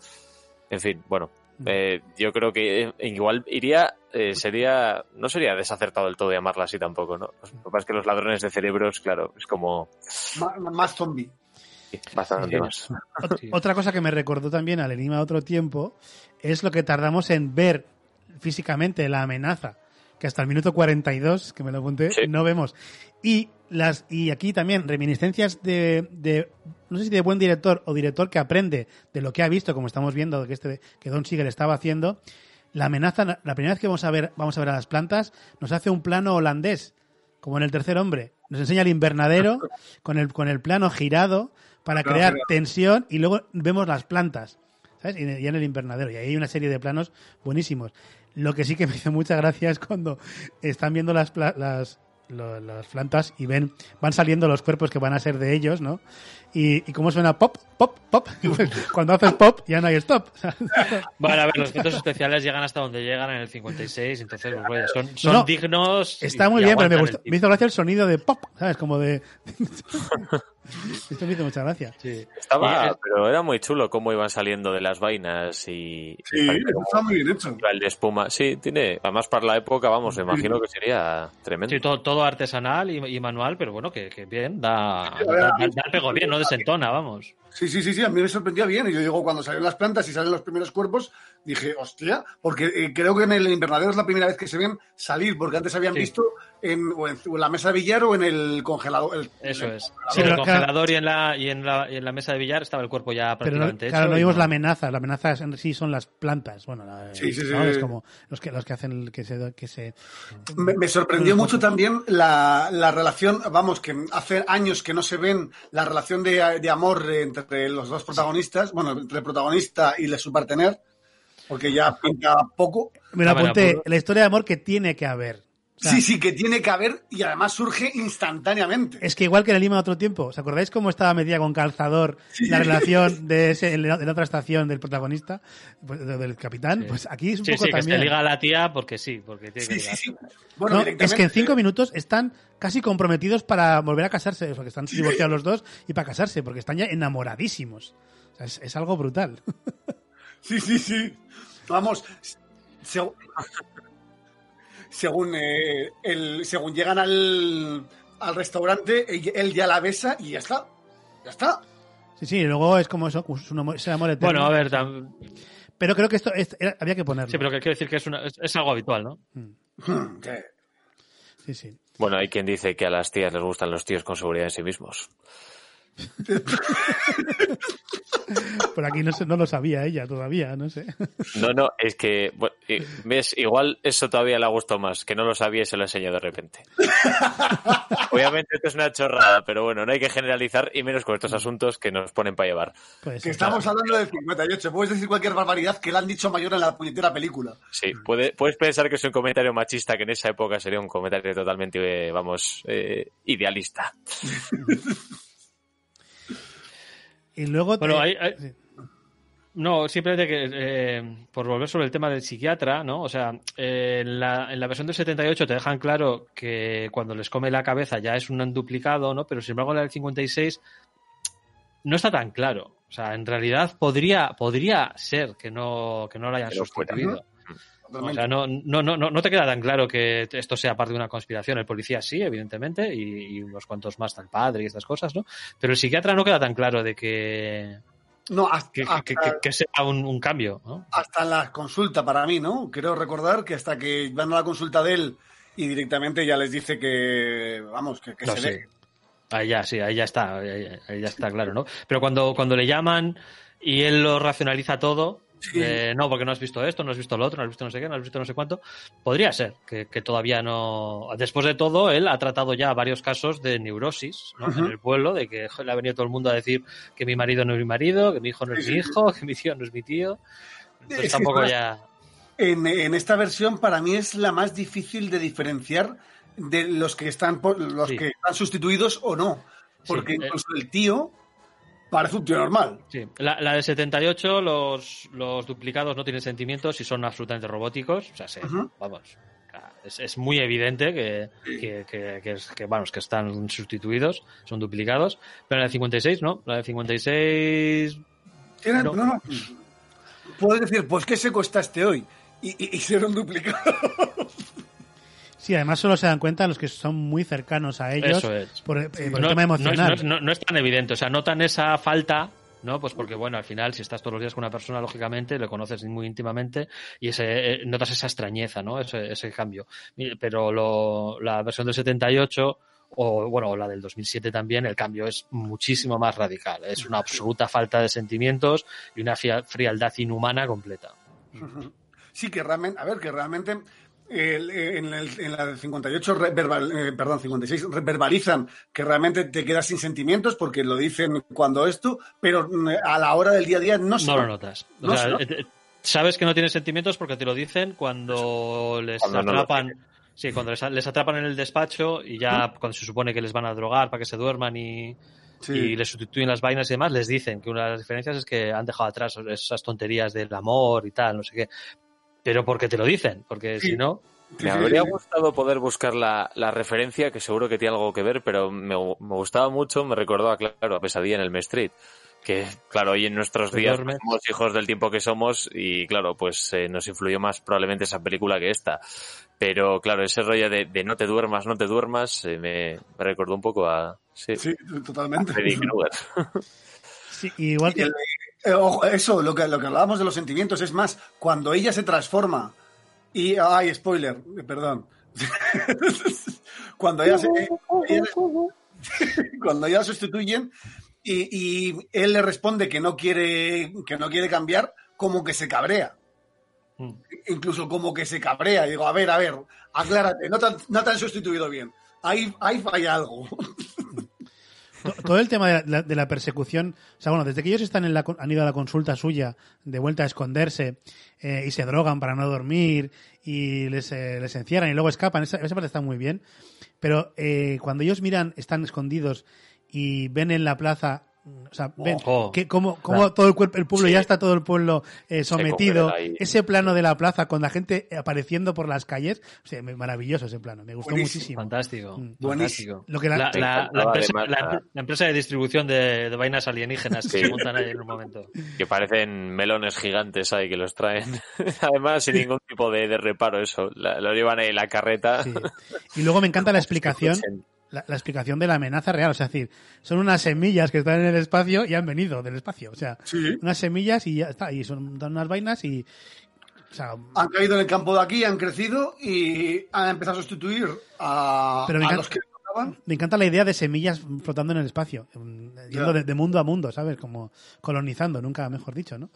en fin, bueno. Eh, yo creo que eh, igual iría, eh, sería, no sería desacertado del todo llamarla así tampoco, ¿no? Lo que pasa es que los ladrones de cerebros, claro, es como Má- más zombie. bastante Sí. más. Sí. Otra cosa que me recordó también al Enigma de otro tiempo es lo que tardamos en ver físicamente la amenaza, que hasta el minuto 42, que me lo apunté, Sí. no vemos. Y las y aquí también reminiscencias de, de no sé si de buen director o director que aprende de lo que ha visto, como estamos viendo que este que Don Siegel estaba haciendo. La amenaza, la primera vez que vamos a ver vamos a ver a las plantas, nos hace un plano holandés, como en el tercer hombre. Nos enseña el invernadero con el con el plano girado para crear tensión y luego vemos las plantas. ¿Sabes? Y ya en el invernadero. Y ahí hay una serie de planos buenísimos. Lo que sí que me hizo mucha gracia es cuando están viendo las, las, lo- las plantas y ven, van saliendo los cuerpos que van a ser de ellos, ¿no? Y, y cómo suena pop, pop, pop. Cuando haces pop, ya no hay stop. Bueno, a ver, los efectos especiales llegan hasta donde llegan en el 56, entonces pues, vaya, son, son No, dignos. Está muy bien, pero me, gustó, me hizo gracia el sonido de pop, ¿sabes? Como de... Esto me hizo mucha gracia. Sí. Estaba, Y, pero era muy chulo cómo iban saliendo de las vainas y. Sí, y está muy bien hecho. el de espuma. Sí, tiene. Además, para la época, vamos, me imagino que sería tremendo. Sí, todo, todo artesanal y, y manual, pero bueno, que, que bien, da, da, da- da el pego bien, no desentona, vamos. Sí, sí, sí, sí, a mí me sorprendía bien. Y yo digo, cuando salieron las plantas y salen los primeros cuerpos, dije, hostia, porque eh, creo que en el invernadero es la primera vez que se ven salir, porque antes habían Sí. visto en, o en, o en la mesa de billar o en el congelador. el- Eso el- es. Sí, Sí, en el pero congelador y en, la, y, en la, y en la mesa de billar estaba el cuerpo ya Pero no, prácticamente claro, hecho. no vimos la amenaza. La amenaza en sí son las plantas. Bueno, la- Sí, sí, sí. ¿no? es como los que, los que hacen el- que se, que se Me, me sorprendió mucho también la, la relación, vamos, que hace años que no se ven la relación de, de amor entre los dos protagonistas, bueno, entre el protagonista y su partener, porque ya pinta poco. Me lo bueno, apunté. La historia de amor que tiene que haber. O sea, Sí, sí, que tiene que haber y además surge instantáneamente. Es que igual que en el Lima otro tiempo, ¿os acordáis cómo estaba metida con calzador la relación de, ese, en la de la otra estación del protagonista, pues, de- del capitán? Sí. Pues aquí es un Sí, poco sí, que también. se liga a la tía porque sí, porque tiene que ligar. Bueno, No, es que en cinco minutos están casi comprometidos para volver a casarse, o sea, que están divorciados los dos y para casarse, porque están ya enamoradísimos. O sea, es, es algo brutal. Sí, sí, sí. Vamos, se- según, eh, el, según llegan al, al restaurante, él, ya la besa y ya está. Ya está. Sí, sí, y luego es como eso, es un amor, eterno. Bueno, a ver, tam- Pero creo que esto es- era- había que ponerlo. sí, pero que quiero decir que es, una- es, es algo habitual, ¿no? Sí. Sí, sí. Bueno, hay quien dice que a las tías les gustan los tíos con seguridad en sí mismos. Por aquí no, sé- no lo sabía ella todavía, no sé. No, no, es que, bueno, y- ves, igual eso todavía le ha gustado más, que no lo sabía y se lo enseñó de repente. Obviamente esto es una chorrada, pero bueno, no hay que generalizar y menos con estos asuntos que nos ponen para llevar. Pues, Que estamos hablando del 58. Puedes decir cualquier barbaridad que le han dicho mayor en la puñetera película. Sí, puede- puedes pensar que es un comentario machista que en esa época sería un comentario totalmente, eh, vamos, eh, idealista. Y luego... Bueno, te- hay- hay- sí. No, simplemente que, eh, por volver sobre el tema del psiquiatra, ¿no? O sea, eh, en, la, en la versión del 78 te dejan claro que cuando les come la cabeza ya es un duplicado, ¿no? Pero sin embargo, en la del 56 no está tan claro. O sea, en realidad podría, podría ser que no, que no lo hayan fuera. sustituido. O Totalmente. sea, no, no, no, no te queda tan claro que esto sea parte de una conspiración. El policía sí, evidentemente, y, y unos cuantos más, el padre y estas cosas, ¿no? Pero el psiquiatra no queda tan claro de que, No, hasta, que, hasta, que, que- que sea un, un cambio, ¿no? hasta la consulta para mí, ¿no? Creo recordar que hasta que van a la consulta de él y directamente ya les dice que, vamos, que, No, se sí. Ahí ya, sí, ahí ya está, ahí, ahí ya está claro, ¿no? Pero cuando, cuando le llaman y él lo racionaliza todo, Sí. eh, no, porque no has visto esto, no has visto lo otro, no has visto no sé qué, no has visto no sé cuánto, podría ser que, que todavía no... Después de todo, él ha tratado ya varios casos de neurosis ¿no? En el pueblo, de que le ha venido todo el mundo a decir que mi marido no es mi marido, que mi hijo no es Sí, mi hijo, que mi tío no es mi tío. Entonces tampoco ya... En, en esta versión para mí es la más difícil de diferenciar de los que están por- los que están sustituidos o no. Porque eh. incluso el tío parece un tío normal. Sí, la, la del 78, los, los duplicados no tienen sentimientos y son absolutamente robóticos. O sea, se- Ujú. vamos, es, es muy evidente que, que, que, que vamos, que están sustituidos, son duplicados. Pero la del 56, no. La del 56, Tiene- No. no, no. Puedes decir, pues qué seco este hoy. Y, y, y un duplicado. Sí, además solo se dan cuenta los que son muy cercanos a ellos Eso es. por, eh, por el no, tema no es, emocional. no es- no- no es tan evidente. O sea, notan esa falta. ¿no? Pues porque, bueno, al final, si estás todos los días con una persona, lógicamente, le conoces muy íntimamente y ese, eh, notas esa extrañeza, ¿no? Ese, ese cambio. Pero lo- la versión del 78 o, bueno, la del 2007 también, el cambio es muchísimo más radical. Es una absoluta falta de sentimientos y una frialdad inhumana completa. Sí, que realmente, a ver, que realmente el- en, el- en la del 58, re- verbal- eh, perdón, 56, re- verbalizan que realmente te quedas sin sentimientos porque lo dicen cuando esto, pero mm, a la hora del día a día no se No lo notas. O No sea, se nota. eh, eh, sabes que no tienes sentimientos porque te lo dicen cuando les Cuando no lo atrapan. sí, cuando les, les atrapan en el despacho y ya cuando se supone que les van a drogar para que se duerman y, Sí. y les sustituyen las vainas y demás, les dicen que una de las diferencias es que han dejado atrás esas tonterías del amor y tal, no sé qué. Pero porque te lo dicen, porque Sí. si no, Me habría gustado poder buscar la, la, referencia, que seguro que tiene algo que ver, pero me, me gustaba mucho, me recordaba, claro, a Pesadilla en el M Street. Que, claro, hoy en nuestros días somos hijos del tiempo que somos y, claro, pues eh, nos influyó más probablemente esa película que esta. Pero, claro, ese rollo de, de no te duermas, no te duermas, eh, me, me, recordó un poco a... Sí, sí totalmente. A Freddy sí, igual que... eso, lo que, lo que hablábamos de los sentimientos, es más, cuando ella se transforma y, ay, spoiler, perdón. cuando ella se, ella, cuando ya sustituyen y, y, él le responde que no quiere que no quiere cambiar, como que se cabrea. Mm. Incluso como que se cabrea. Digo, a ver, a ver, aclárate, no te, no te han sustituido bien. Ahí, ahí falla algo. todo el tema de la, persecución, o sea, bueno, desde que ellos están en la, han ido a la consulta suya, de vuelta a esconderse, eh, y se drogan para no dormir, y les, eh, les encierran y luego escapan, esa, esa parte está muy bien. Pero eh, cuando ellos miran, están escondidos y ven en la plaza o sea, ven que como, como todo el, cuerpo, el pueblo, Sí. ya está todo el pueblo eh, sometido. Ese plano de la plaza con la gente apareciendo por las calles, o sea, maravilloso ese plano, me gustó Buenísimo. muchísimo. Fantástico. Mm. fantástico. Lo que la- La, Me la- encantaba la empresa, además la- la- la empresa de distribución de, de vainas alienígenas que Sí. se montan ahí en un momento. que parecen melones gigantes ahí que los traen. Además, sin ningún tipo de, de reparo eso. La- lo llevan ahí en la carreta. Sí. Y luego me encanta la explicación, la, la explicación de la amenaza real. O sea, es decir, son unas semillas que están en el espacio y han venido del espacio. O sea, Sí. unas semillas y ya está. Y son dan unas vainas y. O sea, Han caído en el campo de aquí, han crecido y han empezado a sustituir a, Pero me a encanta- los que tocaban. me encanta la idea de semillas flotando en el espacio. mm, Yendo de, de mundo a mundo, ¿sabes? Como colonizando, nunca mejor dicho, ¿no?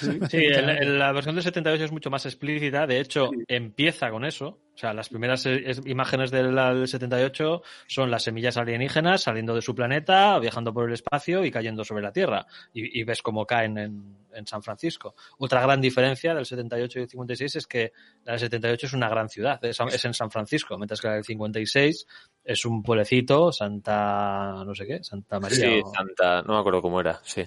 Sí, el- el- la versión del 78 es mucho más explícita. De hecho, empieza con eso. O sea, las primeras eh, es- imágenes del, del 78 son las semillas alienígenas saliendo de su planeta, viajando por el espacio y cayendo sobre la Tierra. Y, y ves cómo caen en, en San Francisco. Otra gran diferencia del 78 y el 56 es que la del 78 es una gran ciudad, es, es en San Francisco, mientras que la del 56 es un pueblecito, Santa, no sé qué, Santa María. Sí, o- Santa, no me acuerdo cómo era, sí.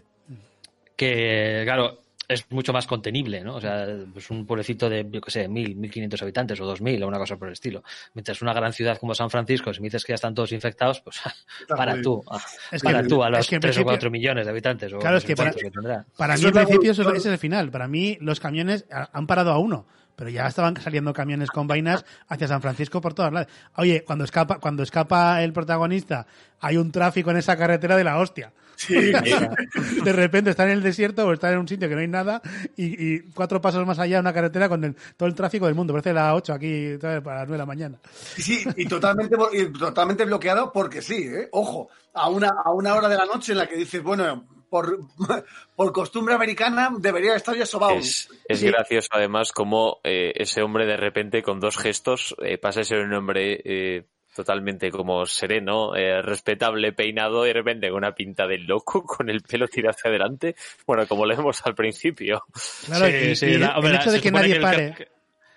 que, claro, es mucho más contenible, ¿no? O sea, es un pueblecito de, yo qué sé, mil, mil quinientos habitantes o dos mil o una cosa por el estilo. Mientras una gran ciudad como San Francisco, si me dices que ya están todos infectados, pues para tú, ah, que- para tú, a los que tres o cuatro millones de habitantes. O Claro, es que para- tendrá. Para mí, principio, eso es- evolución. ese es el final. Para mí, los camiones han parado a uno. Pero ya estaban saliendo camiones con vainas hacia San Francisco por todas lados. Oye, cuando escapa, cuando escapa el protagonista, hay un tráfico en esa carretera de la hostia. Sí, De repente están en el desierto o están en un sitio que no hay nada y, y cuatro pasos más allá una carretera con el- todo el tráfico del mundo. Parece la 8 aquí ¿sabes? para las 9 de la mañana. sí, y totalmente, y totalmente bloqueado porque sí, ¿eh? Ojo, a una, a una hora de la noche en la que dices, bueno, por, por costumbre americana debería estar ya sobado. Es, es Sí. gracioso además como eh, ese hombre de repente con dos gestos eh, pasa a ser un hombre eh, totalmente como sereno, eh, respetable, peinado y de repente con una pinta de loco, con el pelo tirado hacia adelante, bueno, como lo vemos al principio. Claro, Sí, y, sí, y la- el hecho de que nadie pare. crack-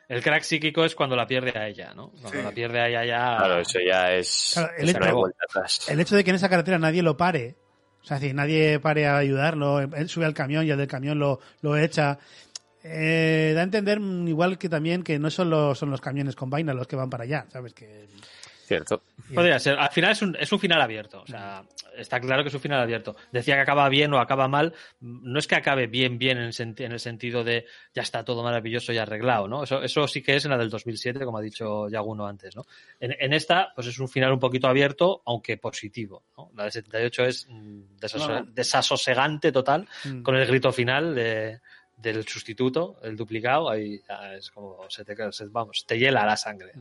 El crack psíquico es cuando la pierde a ella, ¿no? Cuando Sí. la pierde a ella ya. Claro, eso ya es... Claro, el no hecho- vuelta atrás. El hecho de que en esa carretera nadie lo pare, o sea, si nadie pare a ayudarlo, él sube al camión y el del camión lo, lo echa, eh, da a entender mm, igual que también que no solo son los camiones con vaina los que van para allá, ¿sabes? Que, Cierto. Podría ser. Al final es un, es un final abierto. O sea, está claro que es un final abierto. Decía que acaba bien o acaba mal. No es que acabe bien, bien en el, senti- en el sentido de ya está todo maravilloso y arreglado, ¿no? Eso, eso sí que es en la del 2007, como ha dicho Yaguno antes, ¿no? En, en esta, pues es un final un poquito abierto, aunque positivo, ¿no? La del 78 es mm, desaso- No. desasosegante total, mm. con el grito final de, del sustituto, el duplicado, ahí ya es como se te, se- vamos, te hiela la sangre.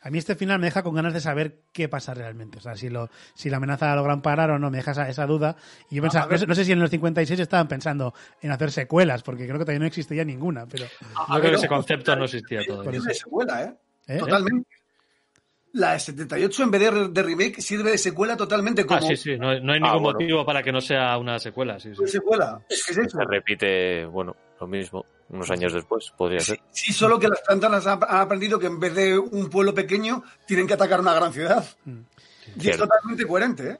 A mí este final me deja con ganas de saber qué pasa realmente. O sea, si, lo, si la amenaza la logran parar o no, me deja esa, esa duda. Y yo pensaba, a ver. no, sé, no sé si en los 56 estaban pensando en hacer secuelas, porque creo que todavía no existía ninguna, pero... Yo creo que ese concepto no existía todavía. De secuela, ¿eh? ¿eh? Totalmente. La de 78 en vez de, de remake sirve de secuela totalmente como Ah, sí, sí, no, hay- no hay Ah, ningún bueno. motivo para que no sea una secuela. Sí, sí. secuela. Es que es eso. Se repite, bueno, lo mismo, unos años después, podría ser. Sí, solo que las plantas han han aprendido que en vez de un pueblo pequeño tienen que atacar una gran ciudad. Mm. Y es totalmente coherente, ¿eh?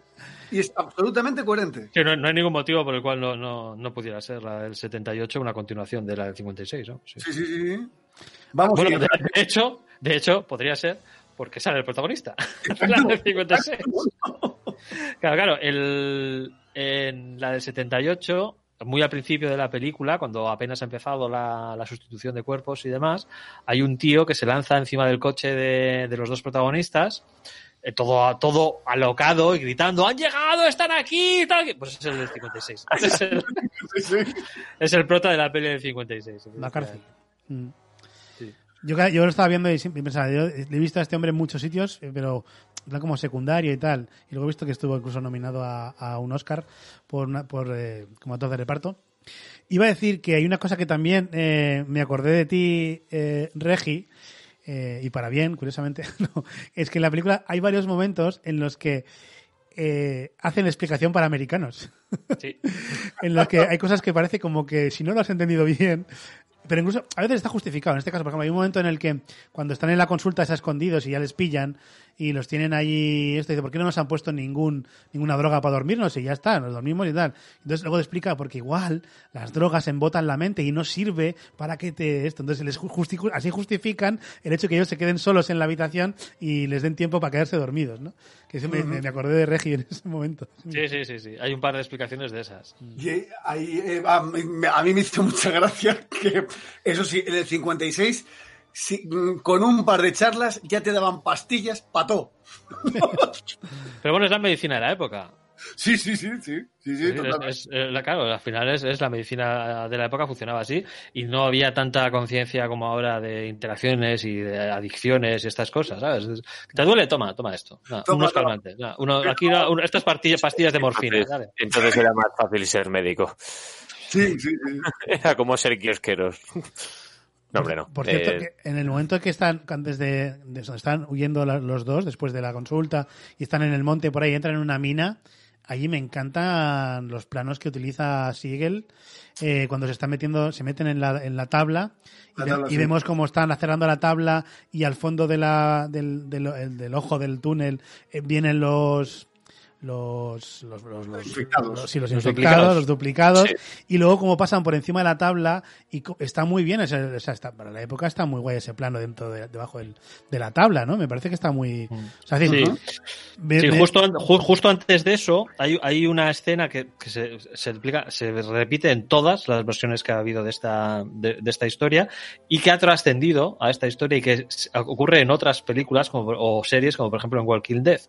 Y es absolutamente coherente. Sí, no, no hay ningún motivo por el cual no, no, no pudiera ser la del 78 una continuación de la del 56, ¿no? Sí. Sí, sí, sí. sí. Vamos Bueno, de hecho, de hecho, podría ser porque sale el protagonista. la del 56. Claro, claro, el, en la del 78, muy al principio de la película, cuando apenas ha empezado la, la sustitución de cuerpos y demás, hay un tío que se lanza encima del coche de, de los dos protagonistas, eh, todo, todo alocado y gritando, ¡han llegado! ¡Están aquí! están aquí". Pues es el del 56. Es el, es el prota de la peli del 56. McCarthy. Mm. Yo, yo lo estaba viendo y pensaba, yo le he visto a este hombre en muchos sitios, eh, pero como secundario y tal. Y luego he visto que estuvo incluso nominado a, a un Oscar por, una- por eh, como actor de reparto. Iba a decir que hay una cosa que también eh, me acordé de ti, eh, Regi, y para bien, curiosamente, no, es que en la película hay varios momentos en los que eh, hacen explicación para americanos. Sí. en los que hay cosas que parece como que si no lo has entendido bien, pero incluso a veces está justificado. En este caso, por ejemplo, hay un momento en el que cuando están en la consulta es a escondidos y ya les pillan y los tienen ahí, esto dice, ¿por qué no nos han puesto ningún ninguna droga para dormirnos? Y ya está, nos dormimos y tal. Entonces luego te explica, porque igual las drogas embotan la mente y no sirve para que te esto. Entonces les justi- así justifican el hecho que ellos se queden solos en la habitación y les den tiempo para quedarse dormidos, ¿no? Que eso me, me- me acordé de Regi en ese momento. Sí, sí, sí, sí. Hay un par de explicaciones de esas. Y eh, ahí, eh, a, mí, me- a mí me hizo mucha gracia que, eso sí, en el 56, sí, mm, con un par de charlas ya te daban pastillas pató. Pero bueno, es la medicina de la época. Sí, sí, sí, sí. sí, sí, Sí, es- totalmente. es- eh, la- claro, al final es, es la medicina de la época funcionaba así y no había tanta conciencia como ahora de interacciones y de adicciones y estas cosas, ¿sabes? Es- ¿Te duele? Toma, toma esto. No, Toma, unos calmantes. no, uno, aquí estas pastillas, pastillas de morfina, entonces era más fácil ser médico. Sí, sí, sí. Era como ser kiosqueros. No, hombre, no. Por cierto, Eh, que en el momento que están, antes de, de están huyendo la- los dos, después de la consulta, y están en el monte por ahí, entran en una mina, allí me encantan los planos que utiliza Siegel eh, cuando se están metiendo, se meten en la, en la tabla, y, La ve- tabla, y sí. vemos cómo están cerrando la tabla, y al fondo de la, del, del, el- del ojo del túnel eh, vienen los los los, los, los- Infectados. los- sí, los Los infectados, duplicados. los duplicados, Sí. y luego como pasan por encima de la tabla y está muy bien, o sea, está, para la época está muy guay ese plano dentro de, debajo del- de la tabla, ¿no? Me parece que está muy... O sea, es decir, Sí. me- Sí, me- justo, justo antes de eso hay, hay una escena que, que se, se, explica, se repite en todas las versiones que ha habido de esta, de, de esta historia y que ha trascendido a esta historia y que ocurre en otras películas como, o series como por ejemplo en Walking Dead,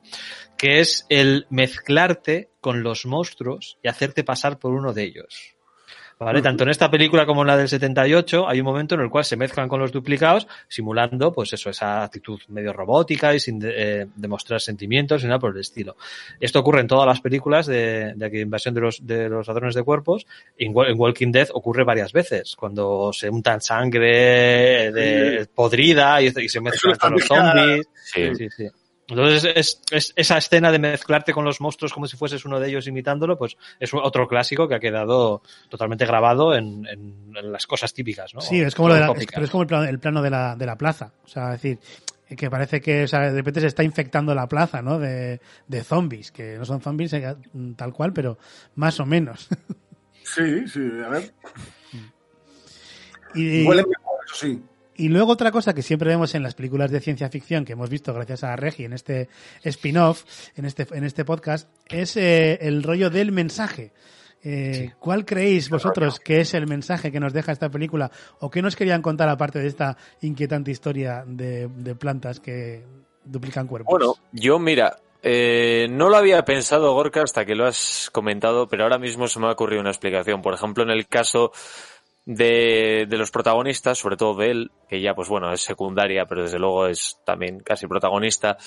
que es el mezclarte con los monstruos y hacerte pasar por uno de ellos. ¿Vale? Tanto en esta película como en la del 78 hay un momento en el cual se mezclan con los duplicados, simulando, pues eso, esa actitud medio robótica y sin de- eh, demostrar sentimientos y nada por el estilo. Esto ocurre en todas las películas de, de aquí, invasión de los, de los ladrones de cuerpos. En, Wa- en Walking Dead ocurre varias veces, cuando se untan sangre de, podrida y, y se mezclan con los zombies. sí. Sí, sí. Entonces, es, es- esa escena de mezclarte con los monstruos como si fueses uno de ellos imitándolo, pues es otro clásico que ha quedado totalmente grabado en, en- en las cosas típicas, ¿no? Sí, es como, lo de la- Tópicas. pero es como el plano, el plano de, la, de la plaza. O sea, es decir, que parece que o sea, de repente se está infectando la plaza, ¿no? De, de zombies, que no son zombies eh, tal cual, pero más o menos. Sí, sí, a ver. Y, Huele mejor, eso sí. Y luego otra cosa que siempre vemos en las películas de ciencia ficción que hemos visto gracias a Regi en este spin-off, en este, en este podcast, es eh, el rollo del mensaje. Eh, ¿Cuál creéis vosotros que es el mensaje que nos deja esta película? ¿O qué nos querían contar aparte de esta inquietante historia de, de plantas que duplican cuerpos? Bueno, yo mira, eh, no lo había pensado Gorka hasta que lo has comentado, pero ahora mismo se me ha ocurrido una explicación. Por ejemplo, en el caso de, de los protagonistas, sobre todo de él, que ya pues bueno, es secundaria, pero desde luego es también casi protagonista,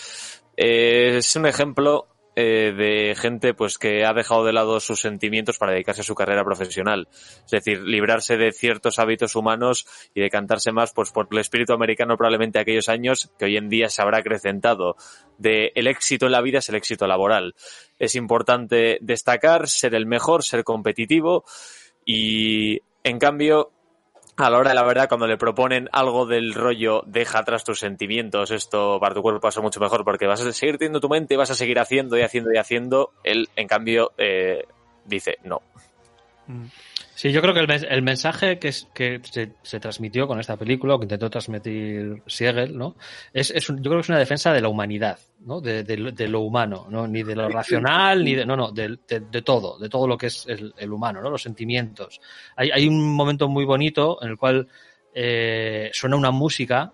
eh, es un ejemplo eh, de gente pues que ha dejado de lado sus sentimientos para dedicarse a su carrera profesional. Es decir, librarse de ciertos hábitos humanos y decantarse más pues por el espíritu americano probablemente aquellos años que hoy en día se habrá acrecentado. De el éxito en la vida es el éxito laboral. Es importante destacar, ser el mejor, ser competitivo y en cambio a la hora de la verdad, cuando le proponen algo del rollo, deja atrás tus sentimientos, esto para tu cuerpo va a ser mucho mejor porque vas a seguir teniendo tu mente, vas a seguir haciendo y haciendo y haciendo, él, en cambio, eh, dice no. Mm. Sí, yo creo que el, el mensaje que, es- que se, se transmitió con esta película, o que intentó transmitir Siegel, ¿no? Es, es un- yo creo que es una defensa de la humanidad, ¿no? De, de lo- humano, ¿no? Ni de lo racional, ni de, no, no, de, de- de todo, de todo lo que es el, el humano, ¿no? Los sentimientos. Hay, hay un momento muy bonito en el cual eh, suena una música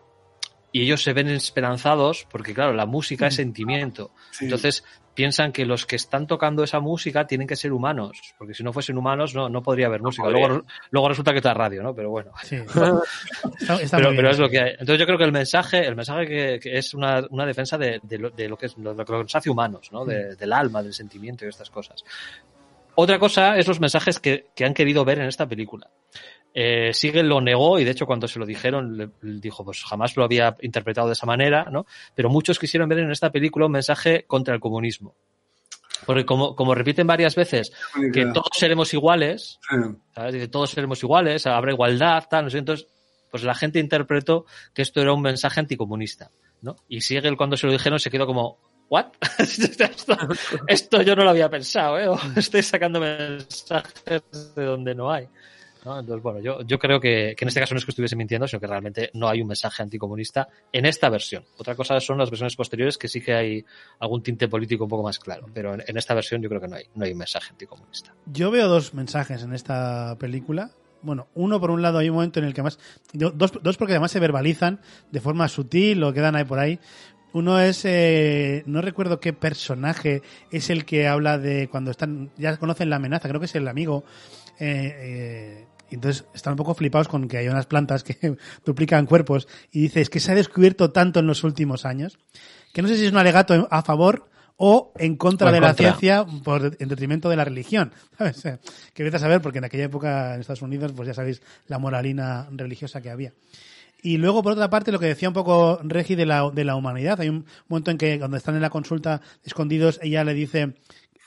y ellos se ven esperanzados porque, claro, la música es sentimiento. Sí. Entonces piensan que los que están tocando esa música tienen que ser humanos, porque si no fuesen humanos no, no podría haber música. podría. Luego, luego resulta que está radio, ¿no? Pero bueno. Sí. Está, está Pero, es lo que hay. Entonces yo creo que el mensaje, el mensaje que, que es una, una defensa de, de lo, de lo que es lo que nos hace humanos, ¿no? De- del alma, del sentimiento y estas cosas. Otra cosa es los mensajes que, que han querido ver en esta película. Eh, Siegel lo negó y de hecho cuando se lo dijeron le, le dijo pues jamás lo había interpretado de esa manera, ¿no? Pero muchos quisieron ver en esta película un mensaje contra el comunismo. Porque como, como repiten varias veces que todos seremos iguales. ¿sabes? Dice, todos seremos iguales, habrá igualdad, tal, no sé. Entonces, pues la gente interpretó que esto era un mensaje anticomunista, ¿no? Y Siegel cuando se lo dijeron se quedó como, ¿what? esto, esto yo no lo había pensado, ¿eh? O estoy sacando mensajes de donde no hay. Entonces, bueno, yo, yo creo que, en este caso no es que estuviese mintiendo, sino que realmente no hay un mensaje anticomunista en esta versión. Otra cosa son las versiones posteriores que sí que hay algún tinte político un poco más claro, pero en, esta versión yo creo que no hay, no hay un mensaje anticomunista. Yo veo dos mensajes en esta película. Bueno, uno por un lado hay un momento en el que más... Dos, dos porque además se verbalizan de forma sutil o quedan ahí por ahí. Uno es, eh, no recuerdo qué personaje es el que habla de cuando están, ya conocen la amenaza, creo que es el amigo. Eh, eh, entonces están un poco flipados con que hay unas plantas que duplican cuerpos y dice, es que se ha descubierto tanto en los últimos años, que no sé si es un alegato a favor o en contra O en de la ciencia por, en detrimento de la religión. ¿sabes? Que vete a saber, porque en aquella época en Estados Unidos, pues ya sabéis la moralina religiosa que había. Y luego, por otra parte, lo que decía un poco Regi de la, de la humanidad. Hay un momento en que cuando están en la consulta escondidos, ella le dice,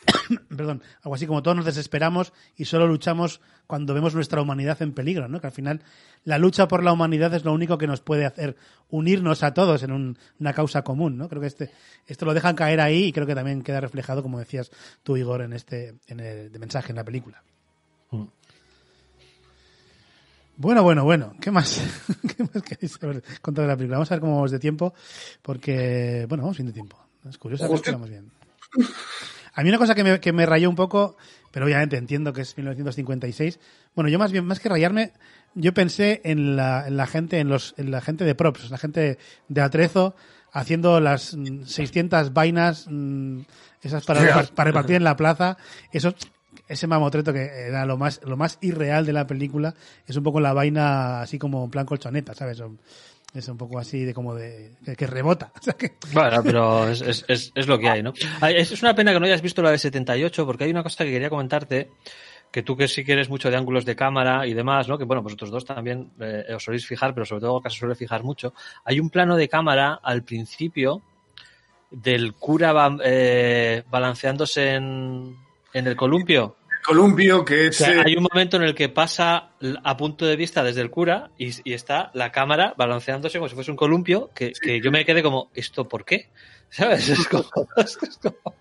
perdón, algo así como todos nos desesperamos y solo luchamos cuando vemos nuestra humanidad en peligro, ¿no? Que al final la lucha por la humanidad es lo único que nos puede hacer unirnos a todos en un- una causa común, ¿no? Creo que este, esto lo dejan caer ahí y creo que también queda reflejado, como decías tú, Igor, en este, en el de mensaje en la película. Mm. Bueno, bueno, bueno. ¿Qué más? ¿Qué más queréis saber contar de la película? Vamos a ver cómo vamos de tiempo, porque, bueno, vamos bien de tiempo. Es curioso, que vamos bien. A mí una cosa que me, que me rayó un poco, pero obviamente entiendo que es 1956. Bueno, yo más bien, más que rayarme, yo pensé en la, en la gente, en los, en la gente de props, la gente de atrezo, haciendo las mm, 600 vainas, mm, esas para, para repartir en la plaza, eso, ese mamotreto que era lo más, lo más irreal de la película, es un poco la vaina así como en plan colchoneta, ¿sabes? Es un poco así de como de, que, que rebota. O sea, que, Bueno, pero es, es, es, lo que hay, ¿no? Es una pena que no hayas visto la de 78, porque hay una cosa que quería comentarte, que tú que sí que eres mucho de ángulos de cámara y demás, ¿no? Que bueno, vosotros dos también eh, os soléis fijar, pero sobre todo acá se suele fijar mucho. Hay un plano de cámara al principio del cura eh, balanceándose en, en el columpio. Columpio, que O es. sea, hay un momento en el que pasa a punto de vista desde el cura y, y está la cámara balanceándose como si fuese un columpio, que, que yo me quedé como, ¿esto por qué? ¿Sabes? Es como- es como-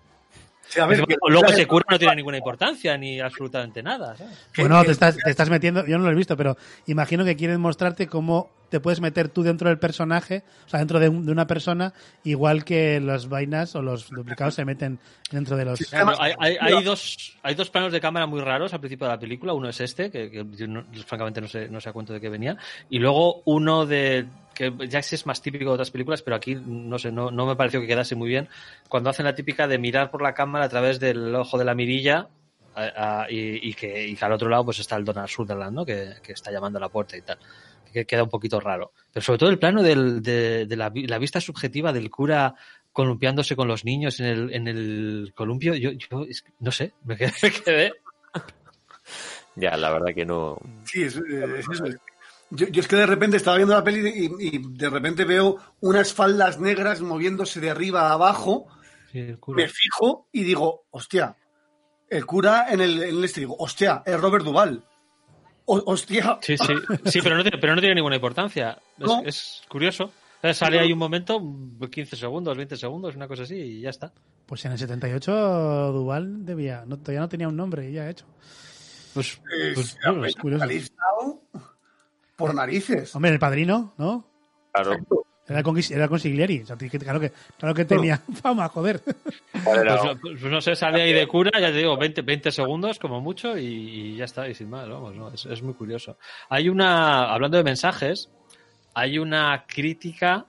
ver, que- luego ese cura no tiene ninguna importancia ni absolutamente nada. ¿sabes? Bueno, te estás, te estás metiendo, yo no lo he visto, pero imagino que quieren mostrarte cómo te puedes meter tú dentro del personaje, o sea, dentro de, un- de una persona, igual que las vainas o los duplicados se meten dentro de los... Sí, Además, hay, hay- hay dos, hay dos planos de cámara muy raros al principio de la película. Uno es este, que, que yo no- francamente no sé, no sé a cuento de qué venía. Y luego uno de que ya es más típico de otras películas, pero aquí no sé, no, no me pareció que quedase muy bien. Cuando hacen la típica de mirar por la cámara a través del ojo de la mirilla a- a- y, y que, y que al otro lado pues está el Donald Sutherland, ¿no? Que, que está llamando a la puerta y tal. Que queda un poquito raro. Pero sobre todo el plano del- de, de la, la vista subjetiva del cura columpiándose con los niños en el, en el columpio, yo, yo no sé, me quedé, me quedé. Ya, la verdad que no. Sí, es, es eso. Yo, yo es que de repente estaba viendo la peli y, y de repente veo unas faldas negras moviéndose de arriba a abajo. Sí, el cura. Me fijo y digo, hostia, el cura en el, en el este, digo, hostia, es Robert Duval. hostia. Sí, sí, sí, pero no tiene, pero no tiene ninguna importancia. Es, No. es curioso. O sea, sale ahí un momento, 15 segundos, 20 segundos, una cosa así, y ya está. Pues en el 78 Duval debía, no, todavía no tenía un nombre y ya ha hecho. Pues, Es- pues, curioso. Por narices. Hombre, el padrino, ¿no? Claro. Era con, era con Siglieri. Claro, que, claro que tenía fama, joder. Pues, pues no sé, sale ahí de cura, ya te digo, 20, 20 segundos como mucho y, y ya está, y sin más, vamos, ¿no? es, es muy curioso. Hay una, hablando de mensajes, hay una crítica,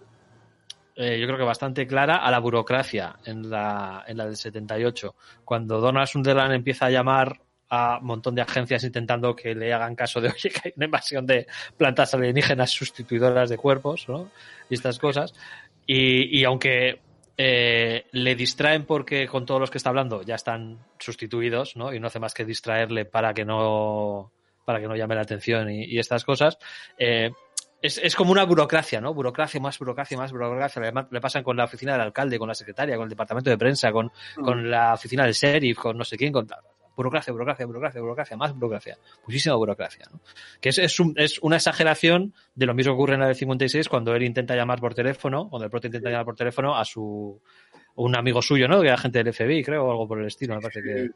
eh, yo creo que bastante clara, a la burocracia en la, en la del 78. Cuando Donald Sunderland empieza a llamar a un montón de agencias intentando que le hagan caso de, oye, que hay una invasión de plantas alienígenas sustituidoras de cuerpos, ¿no? Y estas cosas. Y, y aunque eh, le distraen porque con todos los que está hablando ya están sustituidos, ¿no? Y no hace más que distraerle para que no para que no llame la atención y, y estas cosas. Eh, es, es como una burocracia, ¿no? Burocracia, más burocracia, más burocracia. Le, le pasan con la oficina del alcalde, con la secretaria, con el departamento de prensa, con, con la oficina del sheriff, con no sé quién, con burocracia, burocracia, burocracia, burocracia, más burocracia, muchísima burocracia, ¿no? Que es, es, un- es una exageración de lo mismo que ocurre en la del 56 cuando él intenta llamar por teléfono, cuando el prota intenta llamar por teléfono a su un amigo suyo, ¿no? Que era agente del FBI, creo, o algo por el estilo, me parece que,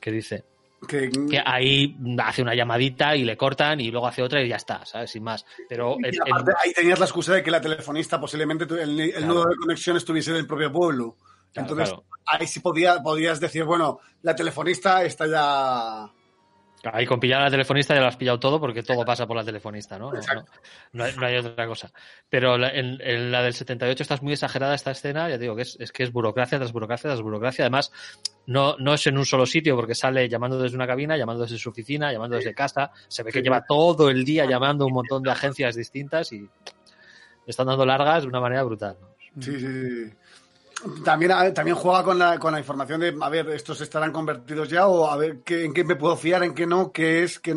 que dice. Que, Que ahí hace una llamadita y le cortan y luego hace otra y ya está, ¿sabes? Sin más. Pero el- ahí tenías la excusa de que la telefonista posiblemente el, el Claro. nudo de conexión estuviese en el propio pueblo. Claro, Entonces, claro. ahí sí podía, podías decir, bueno, la telefonista está ya... Ahí con pillar a la telefonista ya lo has pillado todo porque todo pasa por la telefonista, ¿no? No, Exacto. no, no hay, no hay otra cosa. Pero la- en, en la del 78 estás muy exagerada esta escena, ya te digo que es, es que es burocracia tras burocracia tras burocracia. Además, no, no es en un solo sitio porque sale llamando desde una cabina, llamando desde su oficina, llamando desde casa. Se ve que lleva todo el día llamando a un montón de agencias distintas y están dando largas de una manera brutal. Sí, sí, sí. También, a- también juega con la, con la información de, a ver, estos estarán convertidos ya o a ver qué, en qué me puedo fiar, en qué no, qué es, qué...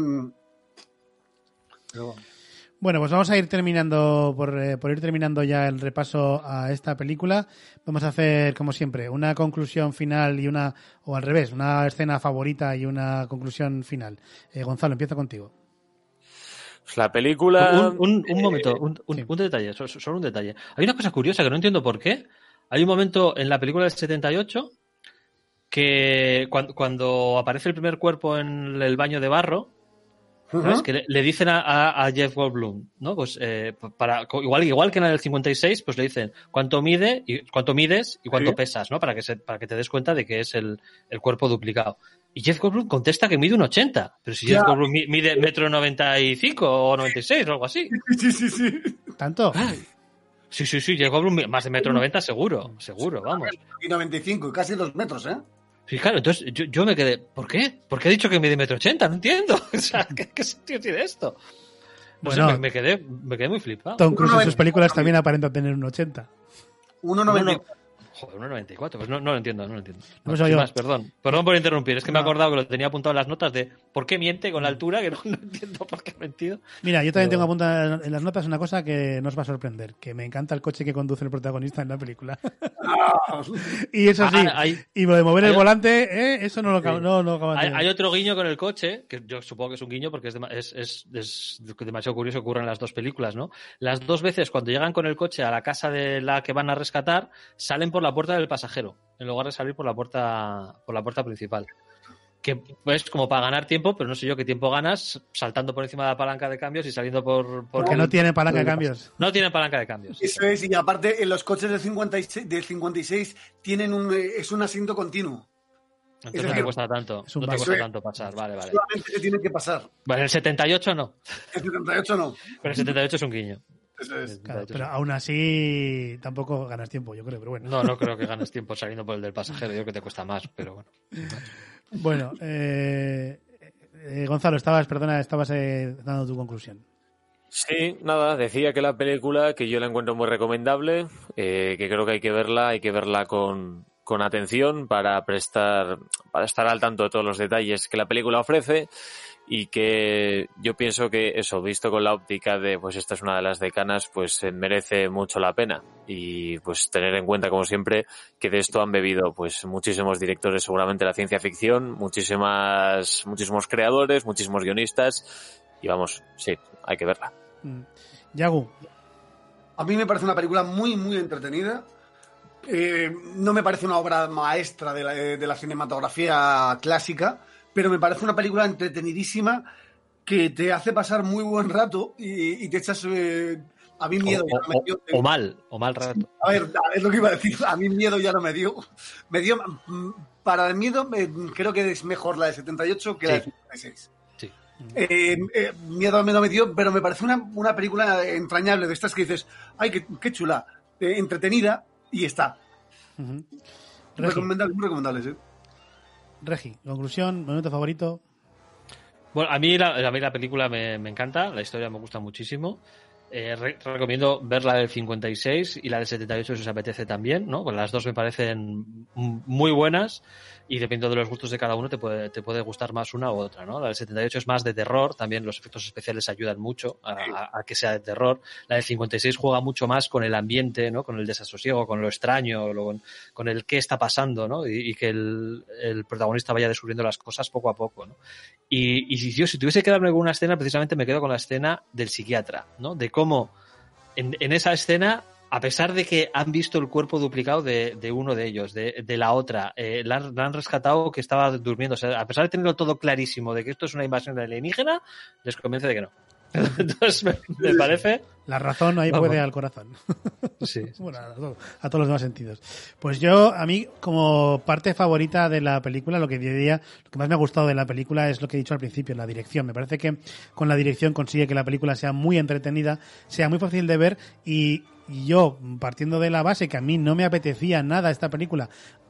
Bueno, pues vamos a ir terminando, por, eh, por ir terminando ya el repaso a esta película. Vamos a hacer, como siempre, una conclusión final y una, o al revés, una escena favorita y una conclusión final. Eh, Gonzalo, empieza contigo. Pues La película. Un, un- un eh, momento, un, un- sí. un detalle, so- so- solo un detalle. Hay una cosa curiosa que no entiendo por qué. Hay un momento en la película del 78 que cuando, cuando aparece el primer cuerpo en el baño de barro, ¿sabes? Que le, le dicen a, a- a Jeff Goldblum, ¿no? Pues eh, para igual igual que en la del 56, pues le dicen cuánto mide y cuánto mides y cuánto Sí. pesas, ¿no? Para que se, para que te des cuenta de que es el, el cuerpo duplicado. Y Jeff Goldblum contesta que mide un 80, pero si Ya. Jeff Goldblum mi- mide metro 95 o 96 o algo así. Sí, sí, sí. ¿Tanto? Sí, sí, sí, Goldblum mi- más de metro 90 seguro, seguro, vamos. Y 95, casi dos metros, ¿eh? Sí, claro, entonces yo, yo me quedé, ¿por qué? ¿Por qué ha dicho que mide metro 80? No entiendo. O sea, ¿qué, qué sentido tiene esto? No sé, Bueno. me, me quedé, me quedé muy flipado. Tom Cruise en sus 1,90. películas también aparenta tener un 80. 1,94. Joder, 1,94. Pues no, no lo entiendo, no lo entiendo. No, No, más, perdón. Perdón por interrumpir. Es que me he acordado que lo tenía apuntado en las notas de por qué miente con la altura, que no, no entiendo por qué ha mentido. Mira, yo también Pero- tengo apuntada en las notas una cosa que nos va a sorprender, que me encanta el coche que conduce el protagonista en la película. y eso sí, Ah, hay- y lo de mover el hay- volante, ¿eh? eso no lo acaba, Sí. no, no de- Hay, hay otro guiño con el coche, que yo supongo que es un guiño porque es, dema- es, es- es demasiado curioso que ocurra en las dos películas, ¿no? Las dos veces cuando llegan con el coche a la casa de la que van a rescatar, salen por la puerta del pasajero, en lugar de salir por la puerta, por la puerta principal. Que pues como para ganar tiempo, pero no sé yo qué tiempo ganas saltando por encima de la palanca de cambios y saliendo por... por Porque no tiene palanca de cambios. No tienen palanca de cambios. Eso es, y aparte en los coches del 56, del 56 tienen un, eh, es un asiento continuo. Entonces es no te cuesta tanto. es un No te cuesta tanto pasar. Vale, vale. Solamente se tiene que pasar. Vale, el 78 no. El 78 no. Pero el 78 es un guiño. Eso es. El Claro, 78 pero aún así tampoco ganas tiempo, yo creo, pero bueno. No, no creo que ganes tiempo saliendo por el del pasajero. Yo creo que te cuesta más, pero bueno. Bueno, eh, eh, Gonzalo, estabas, perdona, estabas eh, dando tu conclusión. Sí, nada, decía que la película, que yo la encuentro muy recomendable, eh, que creo que hay que verla, hay que verla con, con atención para prestar, para estar al tanto de todos los detalles que la película ofrece y que yo pienso que eso, visto con la óptica de pues esta es una de las decanas, pues eh, merece mucho la pena y pues tener en cuenta como siempre que de esto han bebido pues muchísimos directores seguramente de la ciencia ficción, muchísimas, muchísimos creadores, muchísimos guionistas y vamos, sí, hay que verla. Mm. Yagu, A mí me parece una película muy, muy entretenida. Eh, no me parece una obra maestra de la, de la cinematografía clásica, pero me parece una película entretenidísima que te hace pasar muy buen rato y, y te echas eh, a mí miedo O, ya no me dio. o mal, o mal rato. A ver, es lo que iba a decir. A mí miedo ya no me dio. Me dio. mm, Para el miedo, eh, creo que es mejor la de 78 que la de Sí. 56. Sí. Eh, eh, miedo me no me dio, pero me parece una, una película entrañable de estas que dices, ay, qué, qué chula, eh, entretenida y está. Regi, Recomendable, muy recomendable, sí. Regi, conclusión, momento favorito. Bueno, a mí la, a mí la película me, me encanta, la historia me gusta muchísimo. Eh, re- recomiendo ver la del 56 y la del 78 si os apetece también, ¿no? Pues las dos me parecen muy buenas y dependiendo de los gustos de cada uno te puede, te puede gustar más una u otra, ¿no? La del 78 es más de terror, también los efectos especiales ayudan mucho a, a- a que sea de terror. La del 56 juega mucho más con el ambiente, ¿no? Con el desasosiego, con lo extraño, lo- con, con el qué está pasando, ¿no? Y, y que el, el protagonista vaya descubriendo las cosas poco a poco, ¿no? Y, y si yo, si tuviese que darme alguna escena, precisamente me quedo con la escena del psiquiatra, ¿no? De cómo en, en esa escena, a pesar de que han visto el cuerpo duplicado de, uno de ellos, de, la otra, eh, la, han- la han rescatado que estaba durmiendo, o sea, a pesar de tenerlo todo clarísimo de que esto es una invasión alienígena, les convence de que no. Entonces me, me parece... La razón ahí Vamos. puede al corazón. Sí. Bueno, a, todo- a todos los demás sentidos. Pues yo, a mí, como parte favorita de la película, lo que diría, lo que más me ha gustado de la película es lo que he dicho al principio, la dirección. Me parece que con la dirección consigue que la película sea muy entretenida, sea muy fácil de ver y, y yo, partiendo de la base que a mí no me apetecía nada esta película,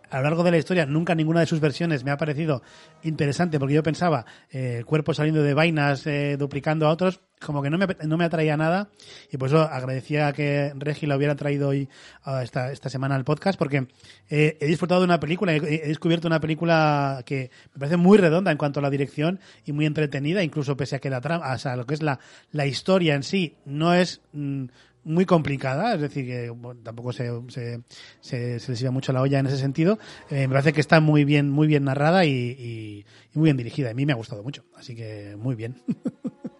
a lo largo de la historia nunca ninguna de sus versiones me ha parecido interesante porque yo pensaba eh, cuerpos saliendo de vainas eh, duplicando a otros como que no me, no me atraía nada y por eso agradecía que Regi la hubiera traído hoy a esta, esta semana al podcast porque eh, he disfrutado de una película he, he descubierto una película que me parece muy redonda en cuanto a la dirección y muy entretenida incluso pese a que la trama o sea lo que es la, la historia en sí no es mm, muy complicada, es decir, que bueno, tampoco se, se, se, se les iba mucho la olla en ese sentido. Eh, me parece que está muy bien, muy bien narrada y, y- y muy bien dirigida. A mí me ha gustado mucho, así que muy bien.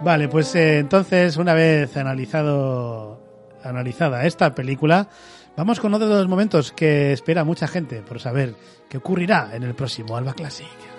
vale, pues eh, entonces, una vez analizado, analizada esta película, vamos con otro de los momentos que espera mucha gente por saber qué ocurrirá en el próximo Alba Classic.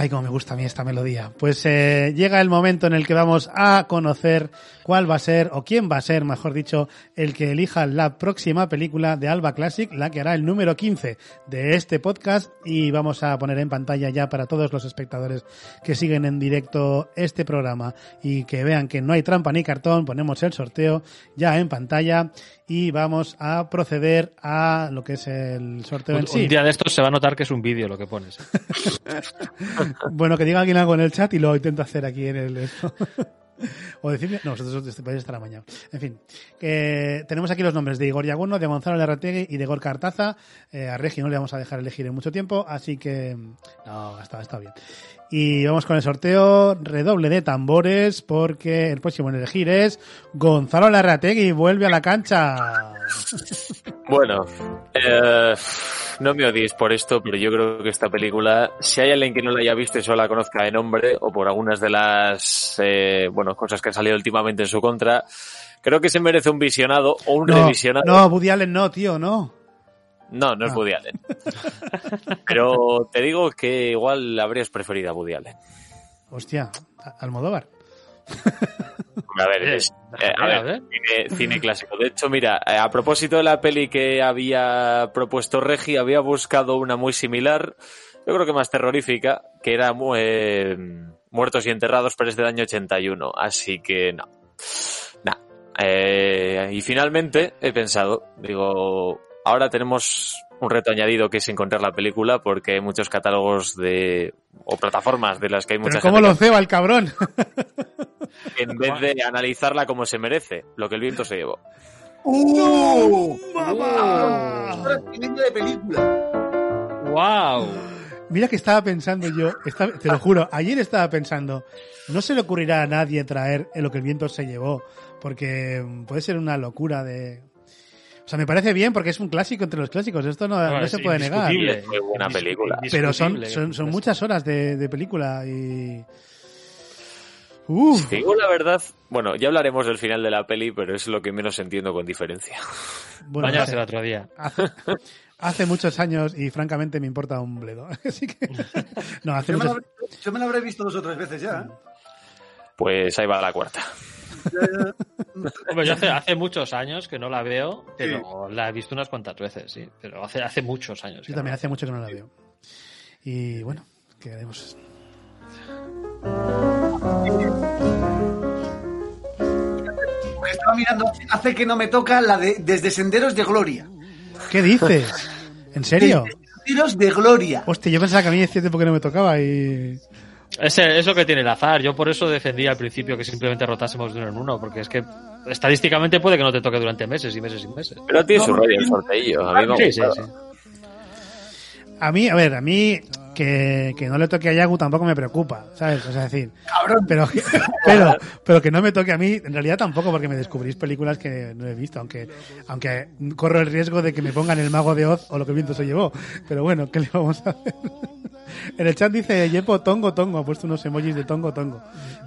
Ay, cómo me gusta a mí esta melodía. Pues eh, llega el momento en el que vamos a conocer cuál va a ser, o quién va a ser, mejor dicho, el que elija la próxima película de Alba Classic, la que hará el número 15 de este podcast. Y vamos a poner en pantalla ya para todos los espectadores que siguen en directo este programa y que vean que no hay trampa ni cartón, ponemos el sorteo ya en pantalla y vamos a proceder a lo que es el sorteo Un, en sí. un día de estos se va a notar que es un vídeo lo que pones. Bueno, que diga alguien algo en el chat y lo intento hacer aquí en el... o decirme... No, vosotros este podéis estar amañado. En fin, tenemos aquí los nombres de Igor Yaguno, de Gonzalo Larrategui y de Igor Cartaza. Eh, a Regi no le vamos a dejar elegir en mucho tiempo, así que... No, está, está bien. Y vamos con el sorteo, redoble de tambores, porque el próximo en elegir es Gonzalo Larrategui, vuelve a la cancha. Bueno, eh, no me odiéis por esto, pero yo creo que esta película, si hay alguien que no la haya visto y solo la conozca de nombre, o por algunas de las eh, bueno, cosas que han salido últimamente en su contra, creo que se merece un visionado o un No, revisionado. no, Woody Allen no, tío, no. No, no es Ah. Woody Allen. Pero te digo que igual habrías preferido a Woody Allen. Hostia, Almodóvar. A ver, es, eh, a ver. Cine, cine clásico. De hecho, mira, eh, a propósito de la peli que había propuesto Regi, había buscado una muy similar, yo creo que más terrorífica, que era eh, Muertos y Enterrados, pero es del año 81. Así que no. Nah. Eh, y finalmente he pensado, digo, ahora tenemos un reto añadido que es encontrar la película porque hay muchos catálogos de o plataformas de las que hay mucha Pero ¿cómo gente lo ceba el cabrón? en vez de analizarla como se merece, lo que el viento se llevó. ¡Uh! ¡Mamá! Siguiente de película. ¡Wow! Mira que estaba pensando yo, estaba- te lo juro, ayer estaba pensando, no se le ocurrirá a nadie traer lo que el viento se llevó, porque puede ser una locura de... O sea, me parece bien porque es un clásico entre los clásicos, esto no, No, no es se puede negar. Es muy buena película. Pero son, son, son muchas horas de, de película y... Uf, Si digo la verdad, bueno, ya hablaremos del final de la peli, pero es lo que menos entiendo con diferencia. bueno, Bañarse hace, el otro día. hace, hace muchos años y francamente me importa un bledo. Así que. No, hace Yo me, lo muchos. habré, yo me lo habré visto dos o tres veces ya. ¿eh? Pues ahí va la cuarta. Hombre, yo hace, hace muchos años que no la veo, pero la he visto unas cuantas veces, sí. Pero hace, hace muchos años. Yo no también la hace mucho que no la veo. Y bueno, ¿qué haremos? Estaba mirando, hace que no me toca la de Desde Senderos de Gloria. ¿Qué dices? ¿En serio? Senderos de Gloria. Hostia, yo pensaba que a mí hacía tiempo que no me tocaba y. Ese, es lo que tiene el azar. Yo por eso defendía al principio que simplemente rotásemos de uno en uno, porque es que estadísticamente puede que no te toque durante meses y meses y meses. Pero tiene su rollo el sorteillo. A mí me ha Sí, sí, gustado. sí. A mí, a ver, a mí que, que no le toque a Yagu tampoco me preocupa, ¿sabes? O sea, es decir, pero, pero, pero que no me toque a mí, en realidad tampoco, porque me descubrís películas que no he visto, aunque, aunque corro el riesgo de que me pongan el mago de Oz o lo que el viento se llevó. Pero bueno, ¿qué le vamos a hacer? En el chat dice Yepo Tongo Tongo, ha puesto unos emojis de Tongo Tongo.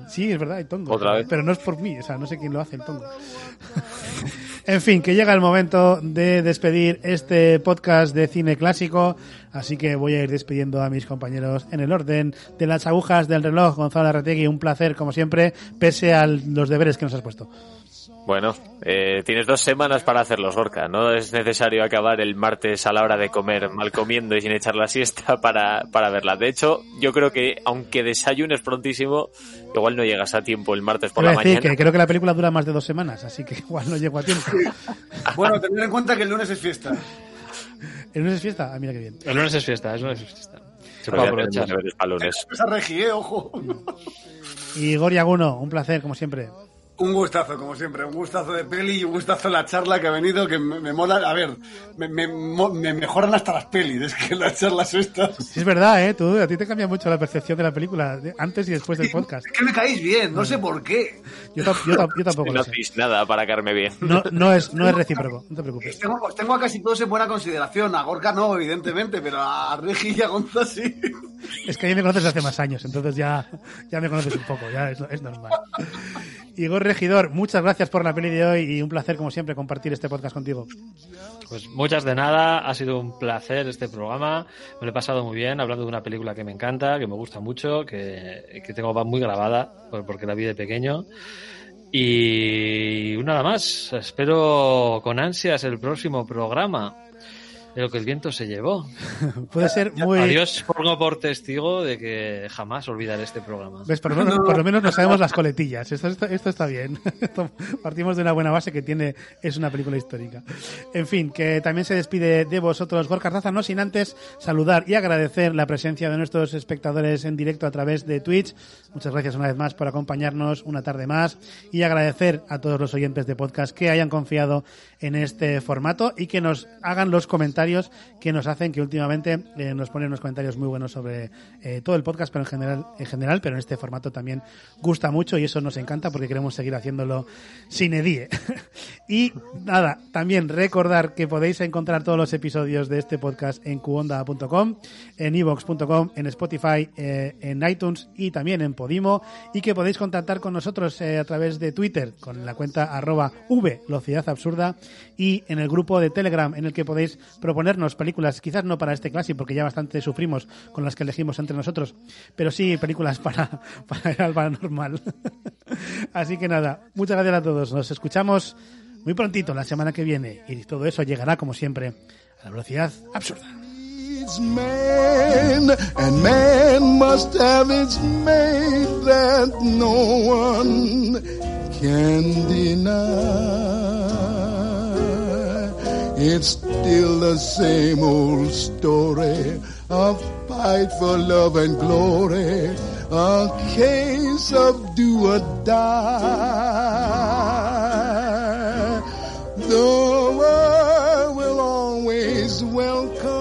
Sí, es verdad, hay Tongo. Otra vez. Pero no es por mí, o sea, no sé quién lo hace el Tongo. En fin, que llega el momento de despedir este podcast de cine clásico, así que voy a ir despidiendo a mis compañeros en el orden de las agujas del reloj. Gonzalo Arretegui, un placer como siempre, pese a los deberes que nos has puesto. Bueno, eh, tienes dos semanas para hacerlos, Gorka. No es necesario acabar el martes a la hora de comer mal comiendo y sin echar la siesta para, para verla. De hecho, yo creo que aunque desayunes prontísimo, igual no llegas a tiempo el martes por Quiero la decir mañana. que creo que la película dura más de dos semanas, así que igual no llego a tiempo. Bueno, tener en cuenta que el lunes es fiesta. ¿El lunes es fiesta? Ah, mira qué bien. El lunes es fiesta, el lunes es fiesta. Se puede aprovechar. Esa eh, ojo. Y Igor Yaguno, un placer como siempre. Un gustazo, como siempre, un gustazo de peli y un gustazo la charla que ha venido, que me, me mola. A ver, me, me, mo- me mejoran hasta las pelis, es que las charlas estas. Sí, es verdad, ¿eh? Tú, a ti te cambia mucho la percepción de la película, de- antes y después del podcast. Es que me caéis bien, no sé por qué. Yo, yo yo tampoco No hacéis nada para caerme bien. No, no, es, no es recíproco, no te preocupes. Os tengo, os tengo a casi todos en buena consideración. A Gorka no, evidentemente, pero a Regi y a Gonza sí. Es que a mí me conoces desde hace más años, entonces ya, ya me conoces un poco, ya es, es normal. Igor Regidor, muchas gracias por la peli de hoy y un placer, como siempre, compartir este podcast contigo. Pues muchas de nada, ha sido un placer este programa, me lo he pasado muy bien hablando de una película que me encanta, que me gusta mucho, que, que tengo muy grabada por- porque la vi de pequeño. Y nada más, espero con ansias el próximo programa de lo que el viento se llevó. Puede ser muy... Adiós, pongo por testigo de que jamás olvidaré este programa. ¿Ves? Por, lo menos, por lo menos no sabemos las coletillas. Esto, esto, esto está bien. Partimos de una buena base que tiene es una película histórica. En fin, que también se despide de vosotros Gorka Raza, no sin antes saludar y agradecer la presencia de nuestros espectadores en directo a través de Twitch. Muchas gracias una vez más por acompañarnos una tarde más y agradecer a todos los oyentes de podcast que hayan confiado en este formato y que nos hagan los comentarios que nos hacen que últimamente eh, nos ponen unos comentarios muy buenos sobre eh, todo el podcast, pero en general, en general, pero en este formato también gusta mucho y eso nos encanta porque queremos seguir haciéndolo sin edie. y nada, también recordar que podéis encontrar todos los episodios de este podcast en cuonda.com, en evox.com, en Spotify, eh, en iTunes y también en Podimo y que podéis contactar con nosotros a través de Twitter con la cuenta arroba y en el grupo de Telegram en el que podéis proponernos películas, quizás no para este clásico porque ya bastante sufrimos con las que elegimos entre nosotros, pero sí películas para, para al paranormal. Así que nada, muchas gracias a todos. Nos escuchamos muy prontito la semana que viene y todo eso llegará como siempre a la velocidad absurda. man, and man must have its mate that no one can deny. It's still the same old story, a fight for love and glory, a case of do or die. The world will always welcome